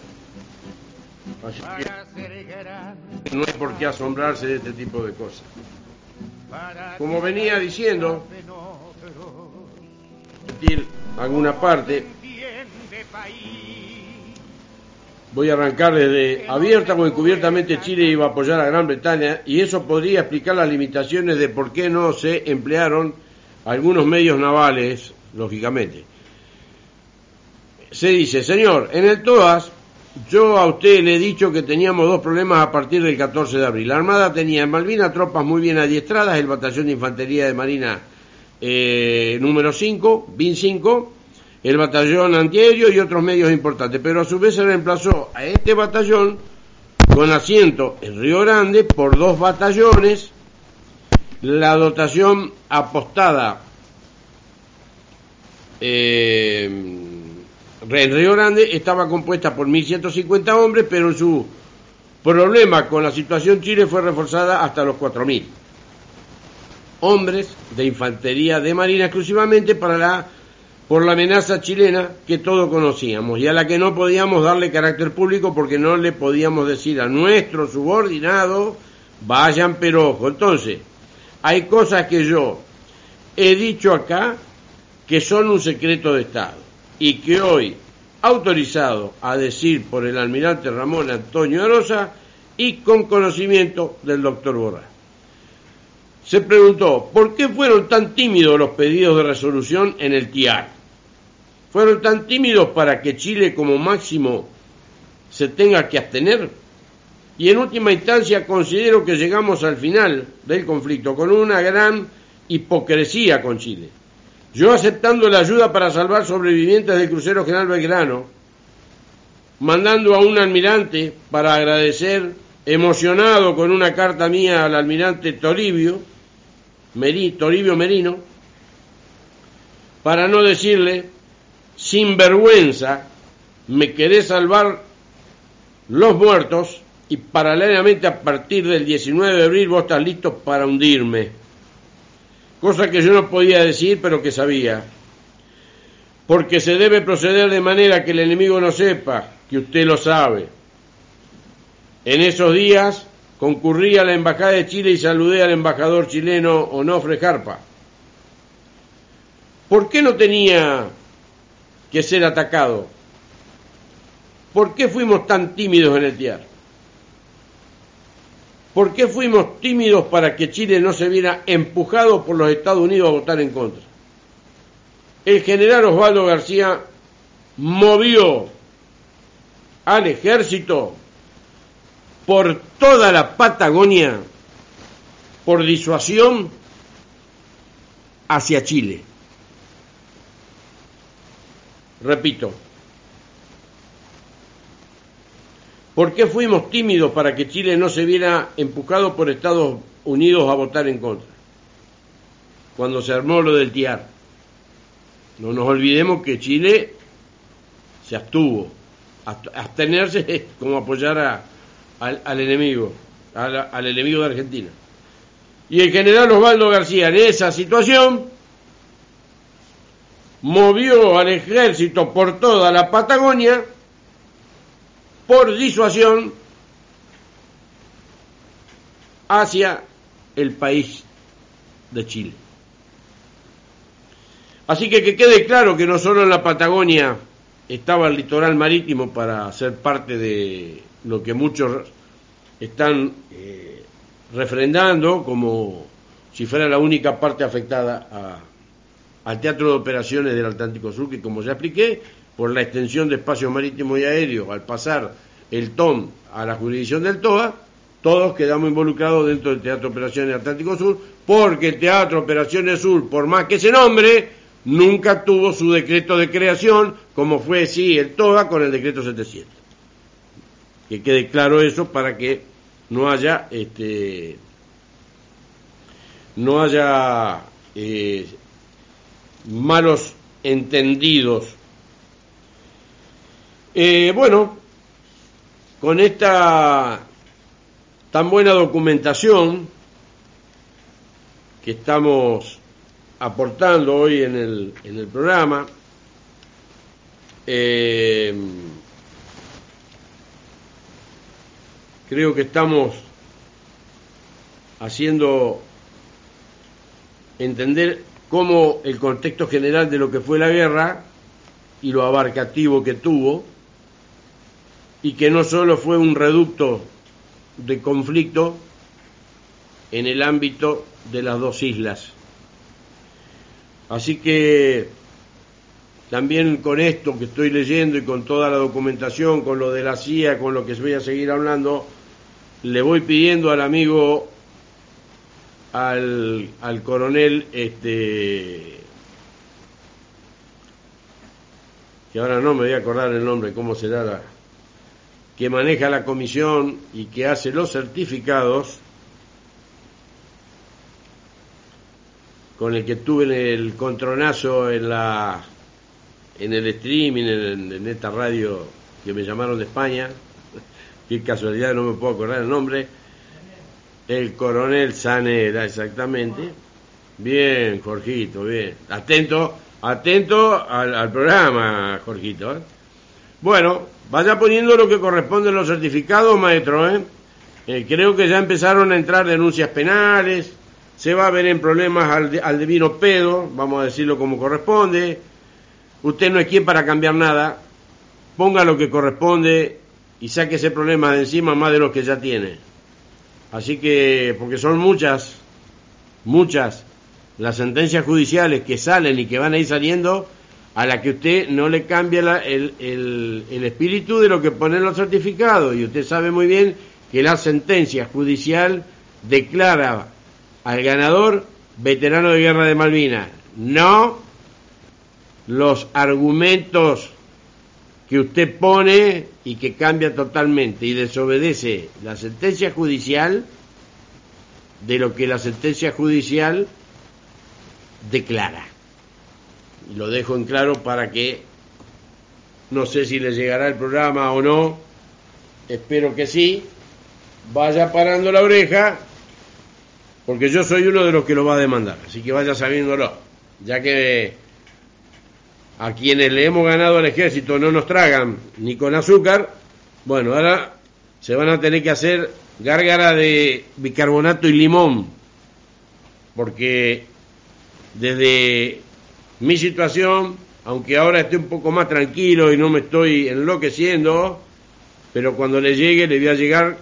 no hay por qué asombrarse de este tipo de cosas. Como venía diciendo, alguna parte, Voy a arrancar desde abierta o encubiertamente Chile iba a apoyar a Gran Bretaña y eso podría explicar las limitaciones de por qué no se emplearon algunos medios navales, lógicamente. Se dice, señor, en el TOAS yo a usted le he dicho que teníamos dos problemas a partir del 14 de abril. La Armada tenía en Malvinas tropas muy bien adiestradas, el Batallón de Infantería de Marina eh, número 5, BIN 5, el batallón antiaéreo y otros medios importantes, pero a su vez se reemplazó a este batallón con asiento en Río Grande por dos batallones, la dotación apostada eh, en Río Grande estaba compuesta por 1.150 hombres, pero su problema con la situación Chile fue reforzada hasta los 4.000 hombres de infantería de marina exclusivamente para la por la amenaza chilena que todos conocíamos y a la que no podíamos darle carácter público porque no le podíamos decir a nuestros subordinados vayan pero ojo. Entonces, hay cosas que yo he dicho acá que son un secreto de Estado y que hoy autorizado a decir por el almirante Ramón Antonio Arosa y con conocimiento del doctor Borra. Se preguntó, ¿por qué fueron tan tímidos los pedidos de resolución en el TIAR? Fueron tan tímidos para que Chile como máximo se tenga que abstener? Y en última instancia considero que llegamos al final del conflicto con una gran hipocresía con Chile. Yo aceptando la ayuda para salvar sobrevivientes del crucero General Belgrano, mandando a un almirante para agradecer, emocionado con una carta mía al almirante Toribio, Toribio Merino, para no decirle sin vergüenza, me querés salvar los muertos y paralelamente a partir del 19 de abril vos estás listo para hundirme. Cosa que yo no podía decir, pero que sabía. Porque se debe proceder de manera que el enemigo no sepa que usted lo sabe. En esos días concurrí a la Embajada de Chile y saludé al embajador chileno Onofre Jarpa. ¿Por qué no tenía que ser atacado. ¿Por qué fuimos tan tímidos en el TIAR? ¿Por qué fuimos tímidos para que Chile no se viera empujado por los Estados Unidos a votar en contra? El general Osvaldo García movió al ejército por toda la Patagonia por disuasión hacia Chile. Repito, ¿por qué fuimos tímidos para que Chile no se viera empujado por Estados Unidos a votar en contra? Cuando se armó lo del TIAR. No nos olvidemos que Chile se abstuvo. Abstenerse es como apoyar al, enemigo, al enemigo de Argentina. Y el general Osvaldo García en esa situación movió al ejército por toda la Patagonia por disuasión hacia el país de Chile. Así que que quede claro que no solo en la Patagonia estaba el litoral marítimo para ser parte de lo que muchos están eh, refrendando como si fuera la única parte afectada a, al Teatro de Operaciones del Atlántico Sur, que como ya expliqué, por la extensión de espacio marítimo y aéreo, al pasar el TOM a la jurisdicción del TOA, todos quedamos involucrados dentro del Teatro de Operaciones del Atlántico Sur, porque el Teatro Operaciones Sur, por más que se nombre, nunca tuvo su decreto de creación, como fue sí el TOA con el decreto 700. Que quede claro eso para que no haya este no haya eh, malos entendidos. Eh, bueno, con esta tan buena documentación que estamos aportando hoy en el, en el programa, eh, creo que estamos haciendo entender cómo el contexto general de lo que fue la guerra y lo abarcativo que tuvo y que no solo fue un reducto de conflicto en el ámbito de las dos islas. Así que también con esto que estoy leyendo y con toda la documentación, con lo de la CIA, con lo que voy a seguir hablando, le voy pidiendo al amigo, al, al coronel, este, que ahora no me voy a acordar el nombre, cómo será la, que maneja la comisión y que hace los certificados, con el que tuve el contronazo en la en el streaming, en, esta radio que me llamaron de España, qué casualidad no me puedo acordar el nombre, el coronel Sanera, exactamente. Bien, Jorgito, bien. Atento, atento al, programa, Jorgito. ¿eh? Bueno, vaya poniendo lo que corresponde en los certificados, maestro. ¿eh? ¿eh? creo que ya empezaron a entrar denuncias penales, se va a ver en problemas al, al divino pedo, vamos a decirlo como corresponde. Usted no es quien para cambiar nada, ponga lo que corresponde y saque ese problema de encima más de los que ya tiene. Así que, porque son muchas, muchas las sentencias judiciales que salen y que van a ir saliendo a la que usted no le cambia el, el, espíritu de lo que pone en los certificados. Y usted sabe muy bien que la sentencia judicial declara al ganador veterano de guerra de Malvinas. No los argumentos que usted pone y que cambia totalmente y desobedece la sentencia judicial de lo que la sentencia judicial declara. Lo dejo en claro para que no sé si le llegará el programa o no, espero que sí, vaya parando la oreja, porque yo soy uno de los que lo va a demandar, así que vaya sabiéndolo, ya que a quienes le hemos ganado al ejército no nos tragan ni con azúcar, bueno, ahora se van a tener que hacer gárgara de bicarbonato y limón, porque desde mi situación, aunque ahora esté un poco más tranquilo y no me estoy enloqueciendo, pero cuando le llegue le voy a llegar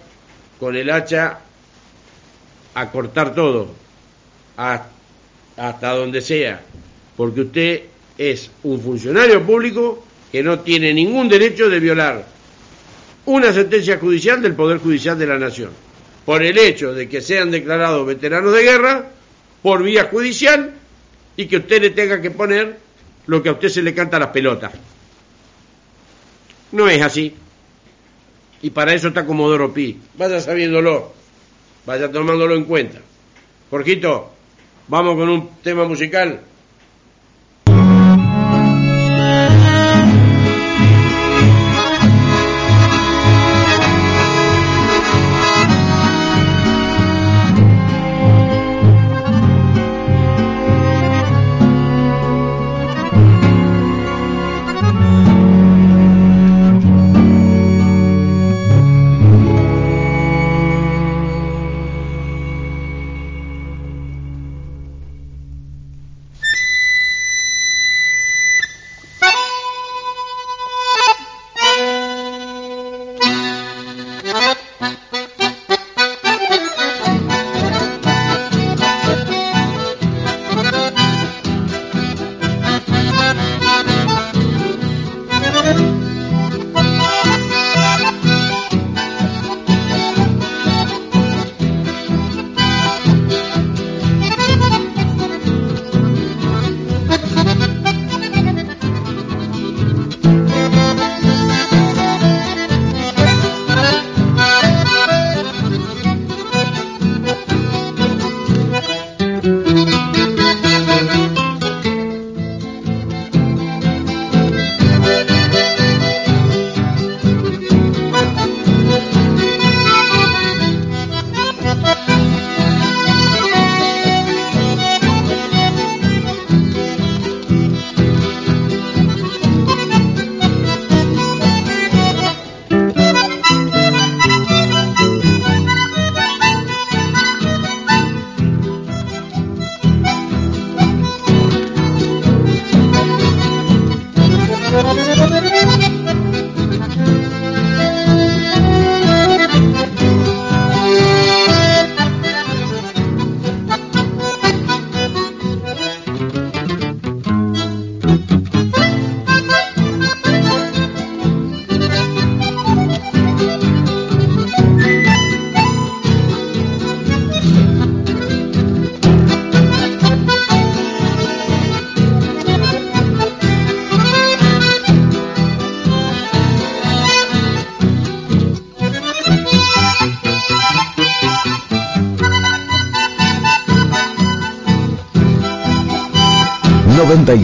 con el hacha a cortar todo, hasta donde sea, porque usted es un funcionario público que no tiene ningún derecho de violar una sentencia judicial del Poder Judicial de la Nación, por el hecho de que sean declarados veteranos de guerra por vía judicial y que usted le tenga que poner lo que a usted se le canta a las pelotas. No es así. Y para eso está Comodoro Pi. Vaya sabiéndolo. Vaya tomándolo en cuenta. Jorgito, vamos con un tema musical.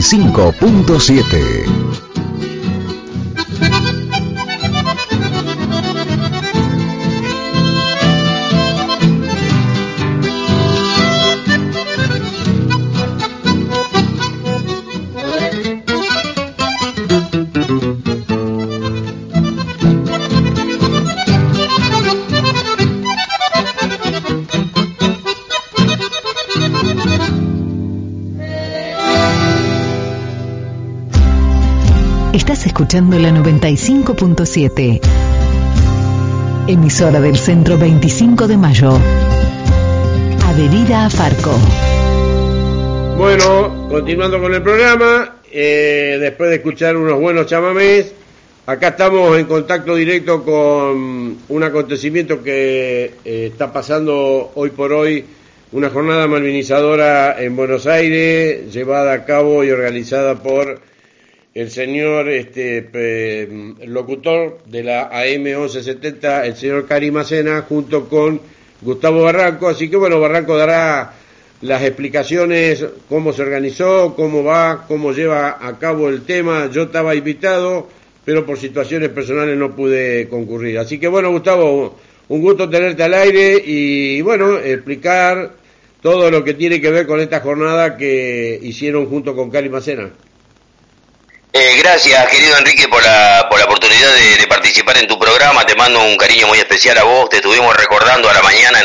95.7. escuchando la 95.7, emisora del Centro 25 de Mayo, adherida a Farco. Bueno, continuando con el programa, eh, después de escuchar unos buenos chamamés, acá estamos en contacto directo con un acontecimiento que eh, está pasando hoy por hoy, una jornada malvinizadora en Buenos Aires, llevada a cabo y organizada por el señor este, locutor de la AM 1170, el señor Cari Macena, junto con Gustavo Barranco. Así que bueno, Barranco dará las explicaciones, cómo se organizó, cómo va, cómo lleva a cabo el tema. Yo estaba invitado, pero por situaciones personales no pude concurrir. Así que bueno, Gustavo, un gusto tenerte al aire y bueno, explicar todo lo que tiene que ver con esta jornada que hicieron junto con Cari Macena. Eh, gracias, querido Enrique, por la, por la oportunidad de, participar en tu programa. Te mando un cariño muy especial a vos. Te estuvimos recordando a la mañana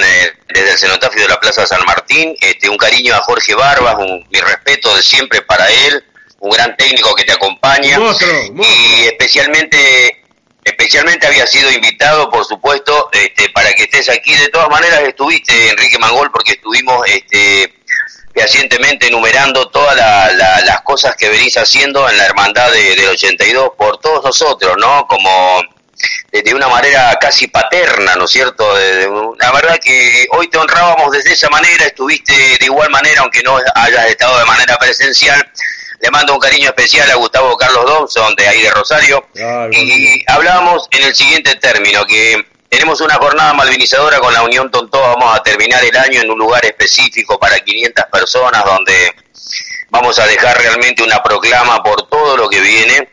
desde el cenotafio de la Plaza San Martín. Este, un cariño a Jorge Barbas, mi respeto de siempre para él. Un gran técnico que te acompaña. Y especialmente especialmente había sido invitado, por supuesto, este, para que estés aquí. De todas maneras, estuviste, Enrique Mangol, porque estuvimos este, fehacientemente enumerando todas las cosas que venís haciendo en la hermandad de, del 82 por todos nosotros, ¿no? Como de, una manera casi paterna, ¿no es cierto? la verdad que hoy te honrábamos desde esa manera, estuviste de igual manera, aunque no hayas estado de manera presencial. Le mando un cariño especial a Gustavo Carlos Dobson de ahí de Rosario. y hablábamos en el siguiente término, que tenemos una jornada malvinizadora con la Unión Tontó, vamos a terminar el año en un lugar específico para 500 personas donde vamos a dejar realmente una proclama por todo lo que viene.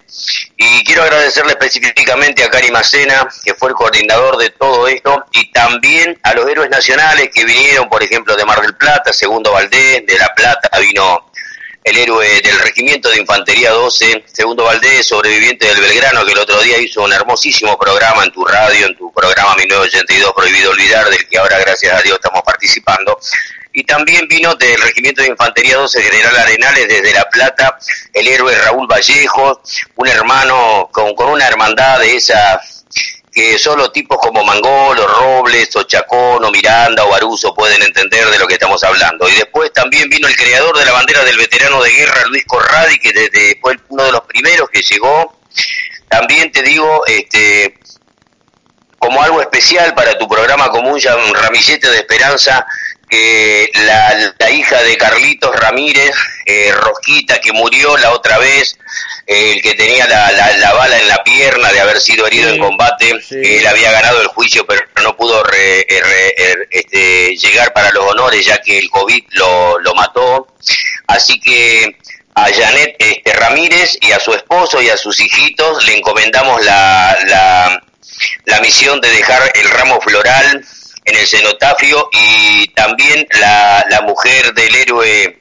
Y quiero agradecerle específicamente a Cari Macena, que fue el coordinador de todo esto, y también a los héroes nacionales que vinieron, por ejemplo, de Mar del Plata, Segundo Valdés, de La Plata vino el héroe del Regimiento de Infantería 12, Segundo Valdés, sobreviviente del Belgrano, que el otro día hizo un hermosísimo programa en tu radio, en tu programa 1982 Prohibido Olvidar, del que ahora gracias a Dios estamos participando. Y también vino del Regimiento de Infantería 12, General Arenales, desde La Plata, el héroe Raúl Vallejo, un hermano con, con una hermandad de esa que solo tipos como Mangol o Robles o Chacón o Miranda o Baruso pueden entender de lo que estamos hablando. Y después también vino el creador de la bandera del veterano de guerra, Luis Corradi, que desde, fue uno de los primeros que llegó. También te digo, este, como algo especial para tu programa común, ya un ramillete de esperanza, que la, hija de Carlitos Ramírez, eh, Rosquita, que murió la otra vez, el que tenía la, bala en la pierna de haber sido herido en combate, él había ganado el juicio, pero no pudo eh, er, este, llegar para los honores ya que el COVID lo, lo mató. Así que a Janet este, Ramírez y a su esposo y a sus hijitos le encomendamos la, la, la misión de dejar el ramo floral en el cenotafio y también la, la mujer del héroe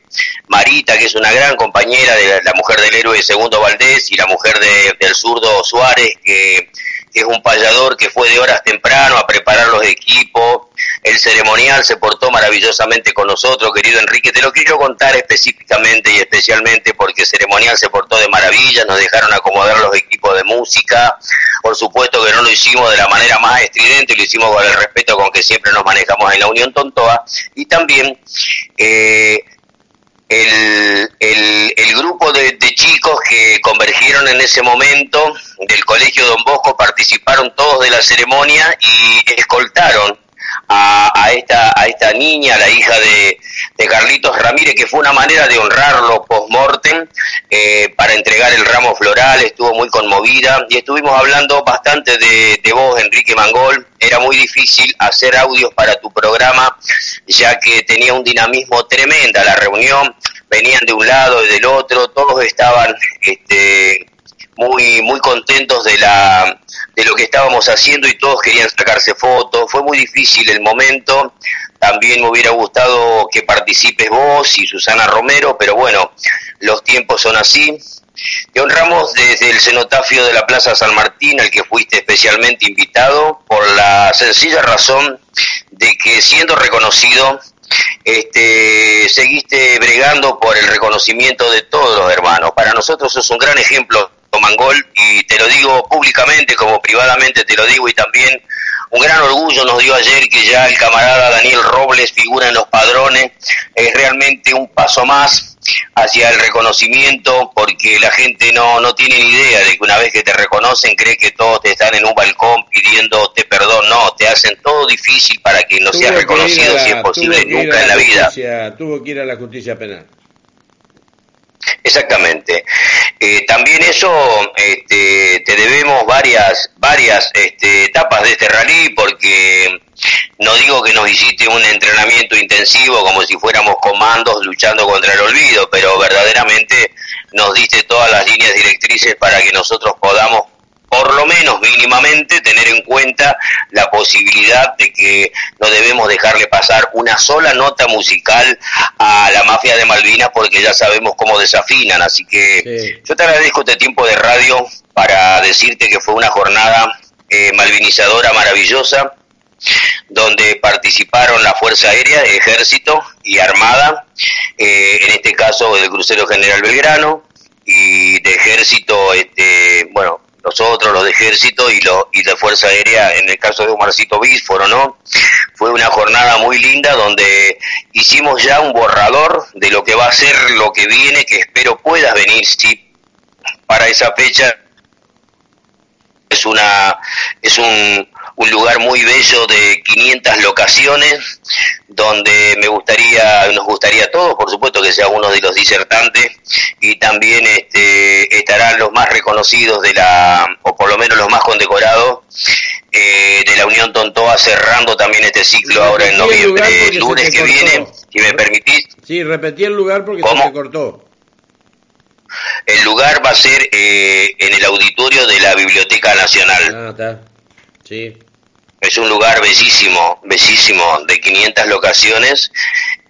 Marita, que es una gran compañera de la, mujer del héroe Segundo Valdés y la mujer del zurdo Suárez, que, es un payador que fue de horas temprano a preparar los equipos. El ceremonial se portó maravillosamente con nosotros, querido Enrique. Te lo quiero contar específicamente y especialmente porque ceremonial se portó de maravilla, nos dejaron acomodar los equipos de música. Por supuesto que no lo hicimos de la manera más estridente, lo hicimos con el respeto con que siempre nos manejamos en la Unión Tontoa. Y también eh, el, el, grupo de, chicos que convergieron en ese momento del Colegio Don Bosco participaron todos de la ceremonia y escoltaron a, esta, a esta niña, la hija de, Carlitos Ramírez, que fue una manera de honrarlo post-mortem eh, para entregar el ramo floral, estuvo muy conmovida y estuvimos hablando bastante de, de vos, Enrique Mangol. Era muy difícil hacer audios para tu programa, ya que tenía un dinamismo tremenda la reunión venían de un lado y del otro, todos estaban este, muy, muy contentos de, la, de lo que estábamos haciendo y todos querían sacarse fotos. Fue muy difícil el momento. También me hubiera gustado que participes vos y Susana Romero, pero bueno, los tiempos son así. Te honramos desde el cenotafio de la Plaza San Martín, al que fuiste especialmente invitado, por la sencilla razón de que siendo reconocido, este, seguiste bregando por el reconocimiento de todos los hermanos. Para nosotros sos un gran ejemplo Mangol y te lo digo públicamente como privadamente te lo digo y también un gran orgullo nos dio ayer que ya el camarada Daniel Robles figura en los padrones, es realmente un paso más hacia el reconocimiento porque la gente no, no tiene ni idea de que una vez que te reconocen cree que todos te están en un balcón pidiéndote perdón, no, te hacen todo difícil para que no seas reconocido si es posible nunca en la, vida. Tuvo que ir a la justicia penal. Exactamente. Eh, también eso este, te debemos varias varias este, etapas de este rally porque no digo que nos hiciste un entrenamiento intensivo como si fuéramos comandos luchando contra el olvido, pero verdaderamente nos diste todas las líneas directrices para que nosotros podamos por lo menos mínimamente tener en cuenta la posibilidad de que no debemos dejarle pasar una sola nota musical a la mafia de Malvinas porque ya sabemos cómo desafinan. Así que yo te agradezco este tiempo de radio para decirte que fue una jornada eh, malvinizadora maravillosa donde participaron la Fuerza Aérea, Ejército y Armada, eh, en este caso del Crucero General Belgrano, y de Ejército, este, bueno, nosotros, los de ejército y, lo, y de Fuerza Aérea, en el caso de Omarcito Bísforo, ¿no? Fue una jornada muy linda donde hicimos ya un borrador de lo que va a ser lo que viene, que espero puedas venir, sí, para esa fecha. Es una, es un, un lugar muy bello de 500 locaciones, donde me gustaría, nos gustaría a todos, por supuesto, que sea uno de los disertantes, y también este, estarán los más reconocidos de la, o por lo menos los más condecorados, eh, de la Unión Tontoa, cerrando también este ciclo ahora en noviembre, el lunes que viene, si me permitís. Sí, repetí el lugar porque se cortó. El lugar va a ser eh, en el auditorio de la Biblioteca Nacional. Ah, está. Sí. Es un lugar bellísimo, bellísimo, de 500 locaciones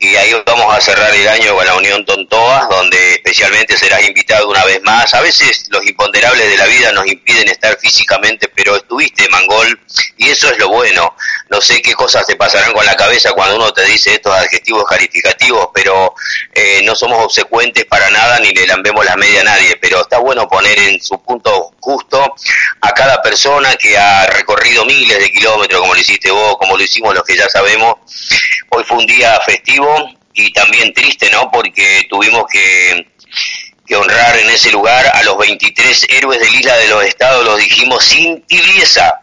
y ahí vamos a cerrar el año con la Unión Tontoa, donde especialmente serás invitado una vez más. A veces los imponderables de la vida nos impiden estar físicamente, pero estuviste, Mangol, y eso es lo bueno. No sé qué cosas te pasarán con la cabeza cuando uno te dice estos adjetivos calificativos, pero eh, no somos obsecuentes para nada ni le lambemos la media a nadie, pero está bueno poner en su punto justo a cada persona que ha recorrido miles de kilómetros, como lo hiciste vos, como lo hicimos los que ya sabemos. Hoy fue un día festivo y también triste, ¿no? Porque tuvimos que, honrar en ese lugar a los 23 héroes del Isla de los Estados, los dijimos sin tibieza.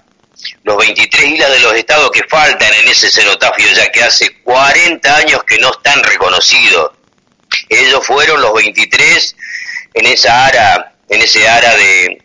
Los 23 islas de los estados que faltan en ese cenotafio, ya que hace 40 años que no están reconocidos. Ellos fueron los 23 en esa ara, en ese ara de,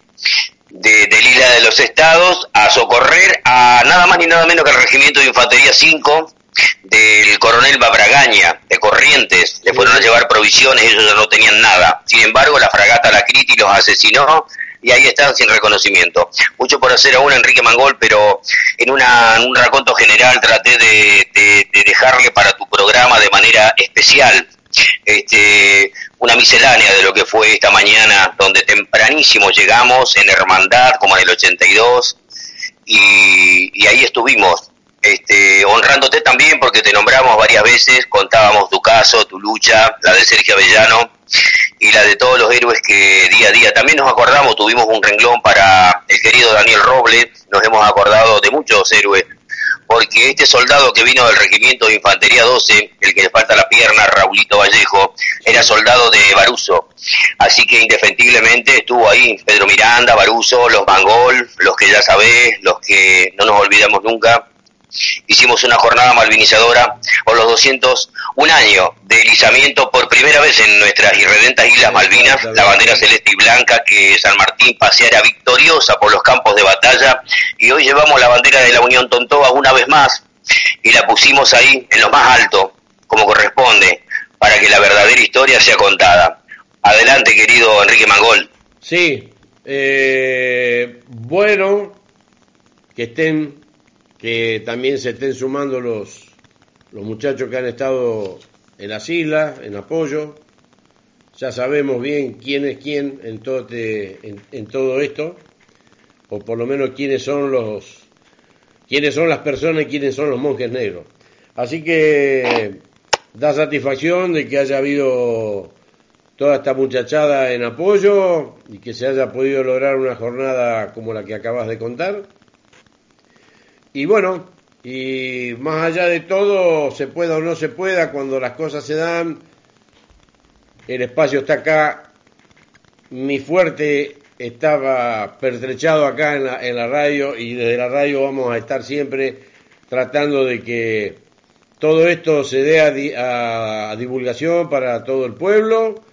de, del Isla de los Estados a socorrer a nada más ni nada menos que el Regimiento de Infantería 5 del coronel Babragaña de Corrientes, le fueron a llevar provisiones, ellos ya no tenían nada. Sin embargo, la fragata La Criti los asesinó y ahí están sin reconocimiento. Mucho por hacer aún Enrique Mangol, pero en, una, un raconto general traté de, dejarle para tu programa de manera especial este, una miscelánea de lo que fue esta mañana, donde tempranísimo llegamos en Hermandad, como en el 82, y, y ahí estuvimos este, honrándote también porque te nombramos varias veces, contábamos tu caso, tu lucha, la de Sergio Avellano y la de todos los héroes que día a día. También nos acordamos, tuvimos un renglón para el querido Daniel Roble, nos hemos acordado de muchos héroes, porque este soldado que vino del Regimiento de Infantería 12, el que le falta la pierna, Raulito Vallejo, era soldado de Baruso. Así que indefectiblemente estuvo ahí Pedro Miranda, Baruso, los Mangol, los que ya sabés, los que no nos olvidamos nunca hicimos una jornada malvinizadora por los 201 años de izamiento por primera vez en nuestras irredentas Islas Malvinas, la bandera celeste y blanca que San Martín paseara victoriosa por los campos de batalla y hoy llevamos la bandera de la Unión Tontoa una vez más y la pusimos ahí en lo más alto, como corresponde, para que la verdadera historia sea contada. Adelante, querido Enrique Mangol. Sí, eh, bueno, que estén, que también se estén sumando los, los muchachos que han estado en las islas, en apoyo. Ya sabemos bien quién es quién en todo, este, en, todo esto, o por lo menos quiénes son los, quiénes son las personas y quiénes son los monjes negros. Así que da satisfacción de que haya habido toda esta muchachada en apoyo y que se haya podido lograr una jornada como la que acabas de contar. Y bueno, y más allá de todo, se pueda o no se pueda, cuando las cosas se dan, el espacio está acá, mi fuerte estaba pertrechado acá en la, en la radio y desde la radio vamos a estar siempre tratando de que todo esto se dé a divulgación para todo el pueblo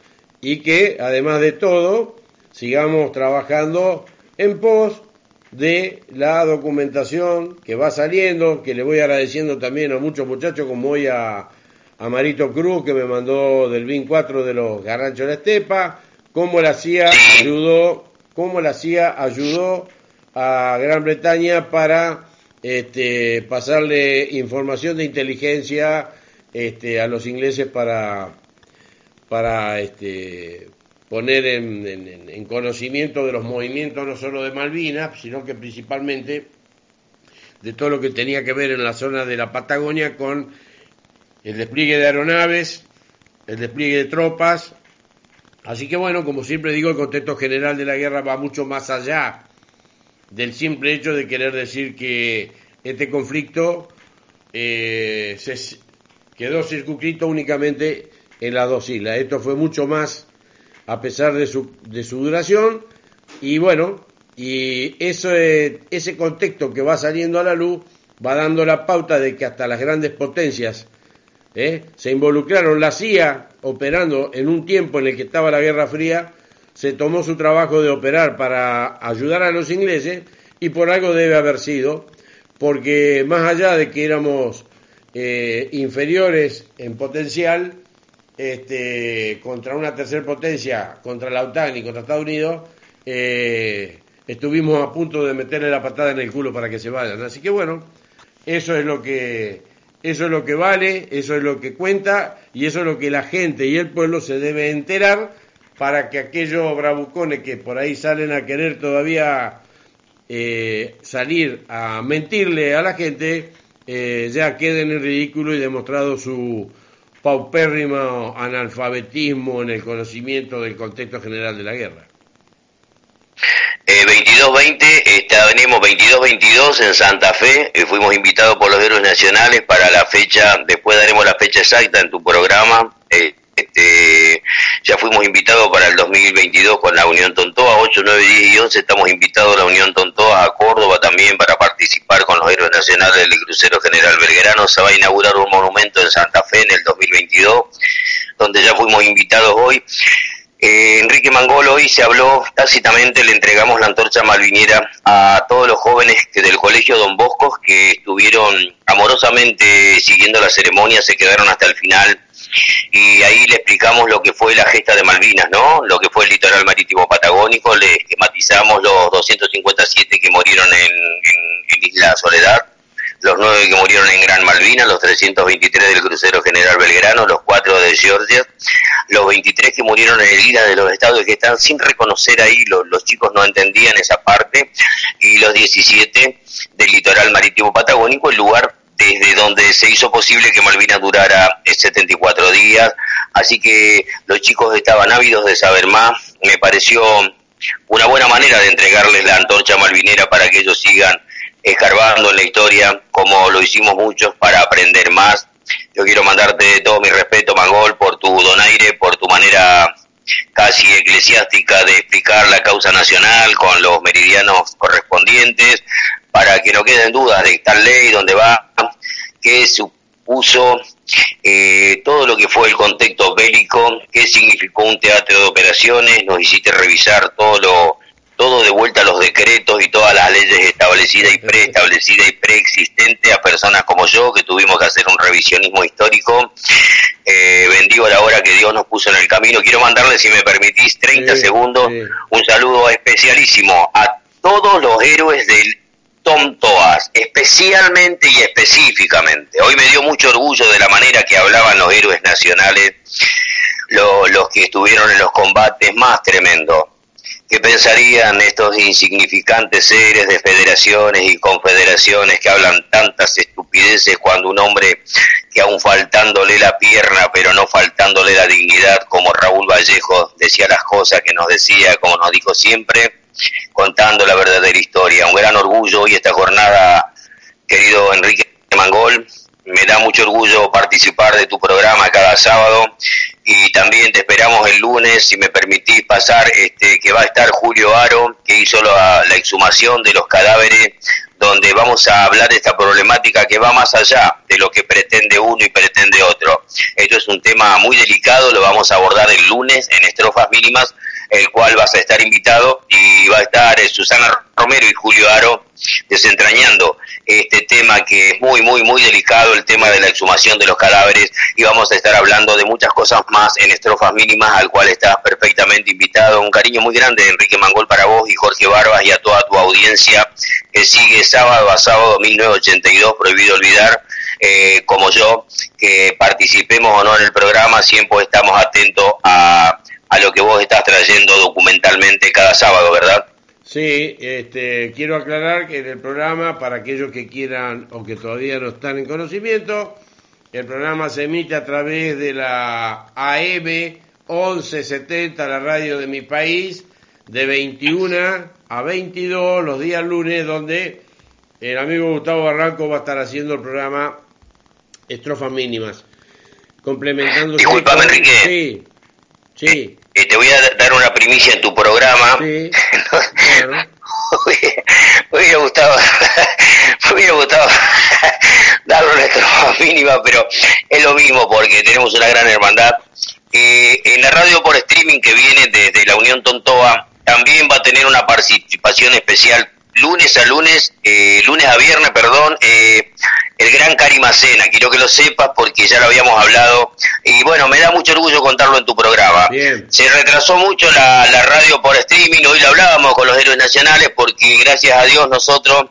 y que además de todo sigamos trabajando en pos de la documentación que va saliendo, que le voy agradeciendo también a muchos muchachos como hoy a, a Marito Cruz que me mandó del BIN 4 de los Garranchos de la Estepa, cómo la CIA ayudó, cómo la CIA ayudó a Gran Bretaña para este, pasarle información de inteligencia este, a los ingleses para para este, poner en, conocimiento de los movimientos no solo de Malvinas, sino que principalmente de todo lo que tenía que ver en la zona de la Patagonia con el despliegue de aeronaves, el despliegue de tropas. Así que bueno, como siempre digo, el contexto general de la guerra va mucho más allá del simple hecho de querer decir que este conflicto eh, se quedó circunscrito únicamente en las dos islas. Esto fue mucho más a pesar de su, de su duración y bueno, y eso, ese contexto que va saliendo a la luz va dando la pauta de que hasta las grandes potencias ¿eh? se involucraron. La CIA, operando en un tiempo en el que estaba la Guerra Fría, se tomó su trabajo de operar para ayudar a los ingleses y por algo debe haber sido, porque más allá de que éramos eh, inferiores en potencial, este, contra una tercera potencia, contra la OTAN y contra Estados Unidos, eh, estuvimos a punto de meterle la patada en el culo para que se vayan. Así que bueno, eso es lo que eso es lo que vale, eso es lo que cuenta y eso es lo que la gente y el pueblo se debe enterar para que aquellos bravucones que por ahí salen a querer todavía eh, salir a mentirle a la gente eh, ya queden en ridículo y demostrado su paupérrimo analfabetismo en el conocimiento del contexto general de la guerra. Eh, 2220, está, venimos 2222 en Santa Fe, eh, fuimos invitados por los héroes nacionales para la fecha, después daremos la fecha exacta en tu programa, eh, este, ya fuimos invitados para el 2022 con la Unión Tontoa, 8, 9, 10 y 11 estamos invitados a la Unión Tontoa, a Córdoba también para participar con los héroes nacionales del crucero General Belgrano. Se va a inaugurar un monumento en Santa Fe en el 2022, donde ya fuimos invitados hoy. Eh, Enrique Mangolo hoy se habló tácitamente, le entregamos la antorcha malviniera a todos los jóvenes que del Colegio Don Bosco que estuvieron amorosamente siguiendo la ceremonia, se quedaron hasta el final y ahí le explicamos lo que fue la gesta de Malvinas, ¿no? Lo que fue el litoral marítimo patagónico, le esquematizamos los 257 que murieron en, Isla Soledad, los 9 que murieron en Gran Malvinas, los 323 del crucero General Belgrano, los 4 de Georgia, los 23 que murieron en el Isla de los Estados que están sin reconocer ahí, los, los chicos no entendían esa parte, y los 17 del litoral marítimo patagónico, el lugar desde donde se hizo posible que Malvinas durara 74 días, así que los chicos estaban ávidos de saber más, me pareció una buena manera de entregarles la antorcha malvinera para que ellos sigan escarbando en la historia, como lo hicimos muchos, para aprender más. Yo quiero mandarte todo mi respeto, Mangol, por tu donaire, por tu manera casi eclesiástica de explicar la causa nacional con los meridianos correspondientes, para que no queden dudas de tal ley, dónde va, qué supuso eh, todo lo que fue el contexto bélico, qué significó un teatro de operaciones, nos hiciste revisar todo lo todo de vuelta a los decretos y todas las leyes establecidas y preestablecidas y preexistentes a personas como como yo, que tuvimos que hacer un revisionismo histórico. Eh, bendigo la hora que Dios nos puso en el camino. Quiero mandarle, si me permitís, 30 segundos, un saludo especialísimo a todos los héroes del Tom Toas, especialmente y específicamente. Hoy me dio mucho orgullo de la manera que hablaban los héroes nacionales, los que estuvieron en los combates más tremendos. ¿Qué pensarían estos insignificantes seres de federaciones y confederaciones que hablan tantas estupideces cuando un hombre que aún faltándole la pierna, pero no faltándole la dignidad, como Raúl Vallejo decía las cosas que nos decía, como nos dijo siempre, contando la verdadera historia. Un gran orgullo hoy esta jornada, querido Enrique Mangol. Me da mucho orgullo participar de tu programa cada sábado y también te esperamos el lunes, si me permitís pasar, este, que va a estar Julio Aro, que hizo la, la exhumación de los cadáveres, donde vamos a hablar de esta problemática que va más allá de lo que pretende uno y pretende otro. Esto es un tema muy delicado, lo vamos a abordar el lunes en estrofas mínimas, el cual vas a estar invitado y va a estar eh, Susana Romero y Julio Aro desentrañando este tema que es muy, muy, muy delicado, el tema de la exhumación de los cadáveres y vamos a estar hablando de muchas cosas más en estrofas mínimas al cual estás perfectamente invitado. Un cariño muy grande, Enrique Mangol, para vos y Jorge Barbas y a toda tu audiencia que sigue sábado a sábado 1982, prohibido olvidar. Eh, como yo, que participemos o no en el programa, siempre estamos atentos a a lo que vos estás trayendo documentalmente cada sábado, ¿verdad? Sí, este, quiero aclarar que en el programa, para aquellos que quieran o que todavía no están en conocimiento, el programa se emite a través de la AM 1170, la radio de mi país, de 21 a 22 los días lunes, donde el amigo Gustavo Barranco va a estar haciendo el programa Estrofas Mínimas, complementando... Disculpame, Enrique. Sí, sí. Eh, te voy a dar una primicia en tu programa. Sí, me hubiera gustado, me hubiera gustado darle una estrofa mínima, pero es lo mismo porque tenemos una gran hermandad. Eh, en la radio por streaming que viene desde la Unión Tontoa también va a tener una participación especial lunes a lunes, eh, lunes a viernes, perdón, eh, el gran Carimacena. Quiero que lo sepas porque ya lo habíamos hablado. Y bueno, me da mucho orgullo contarlo en tu programa. Se retrasó mucho la, la radio por streaming, hoy lo hablábamos con los héroes nacionales porque gracias a Dios nosotros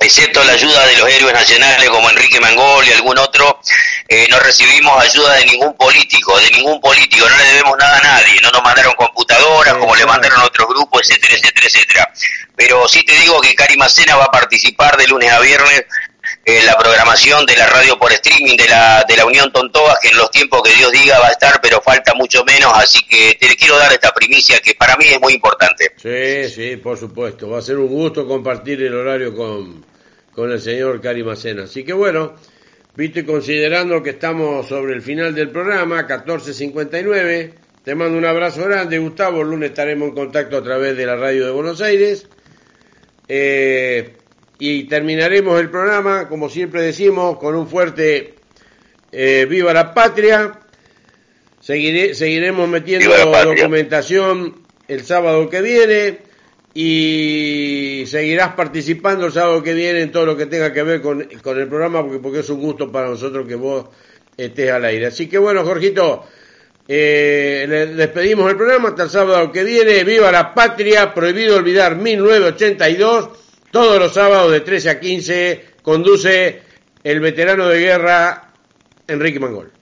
excepto la ayuda de los héroes nacionales como Enrique Mangol y algún otro, eh, no recibimos ayuda de ningún político, de ningún político, no le debemos nada a nadie, no nos mandaron computadoras como le mandaron a otros grupos, etcétera, etcétera, etcétera. Pero sí te digo que Cari Macena va a participar de lunes a viernes en la programación de la radio por streaming de la, de la Unión Tontoas, que en los tiempos que Dios diga va a estar, pero falta mucho menos, así que te quiero dar esta primicia que para mí es muy importante. Sí, sí, por supuesto, va a ser un gusto compartir el horario con, con el señor Cari Macena. Así que bueno, viste, considerando que estamos sobre el final del programa, 14.59, te mando un abrazo grande, Gustavo. El lunes estaremos en contacto a través de la radio de Buenos Aires. Eh, y terminaremos el programa, como siempre decimos, con un fuerte eh, Viva la Patria. seguiremos metiendo documentación el sábado que viene y seguirás participando el sábado que viene en todo lo que tenga que ver con, el programa porque, porque es un gusto para nosotros que vos estés al aire. Así que bueno, Jorgito, eh, le despedimos el programa hasta el sábado que viene. Viva la patria, prohibido olvidar 1982. Todos los sábados de 13 a 15 conduce el veterano de guerra Enrique Mangol.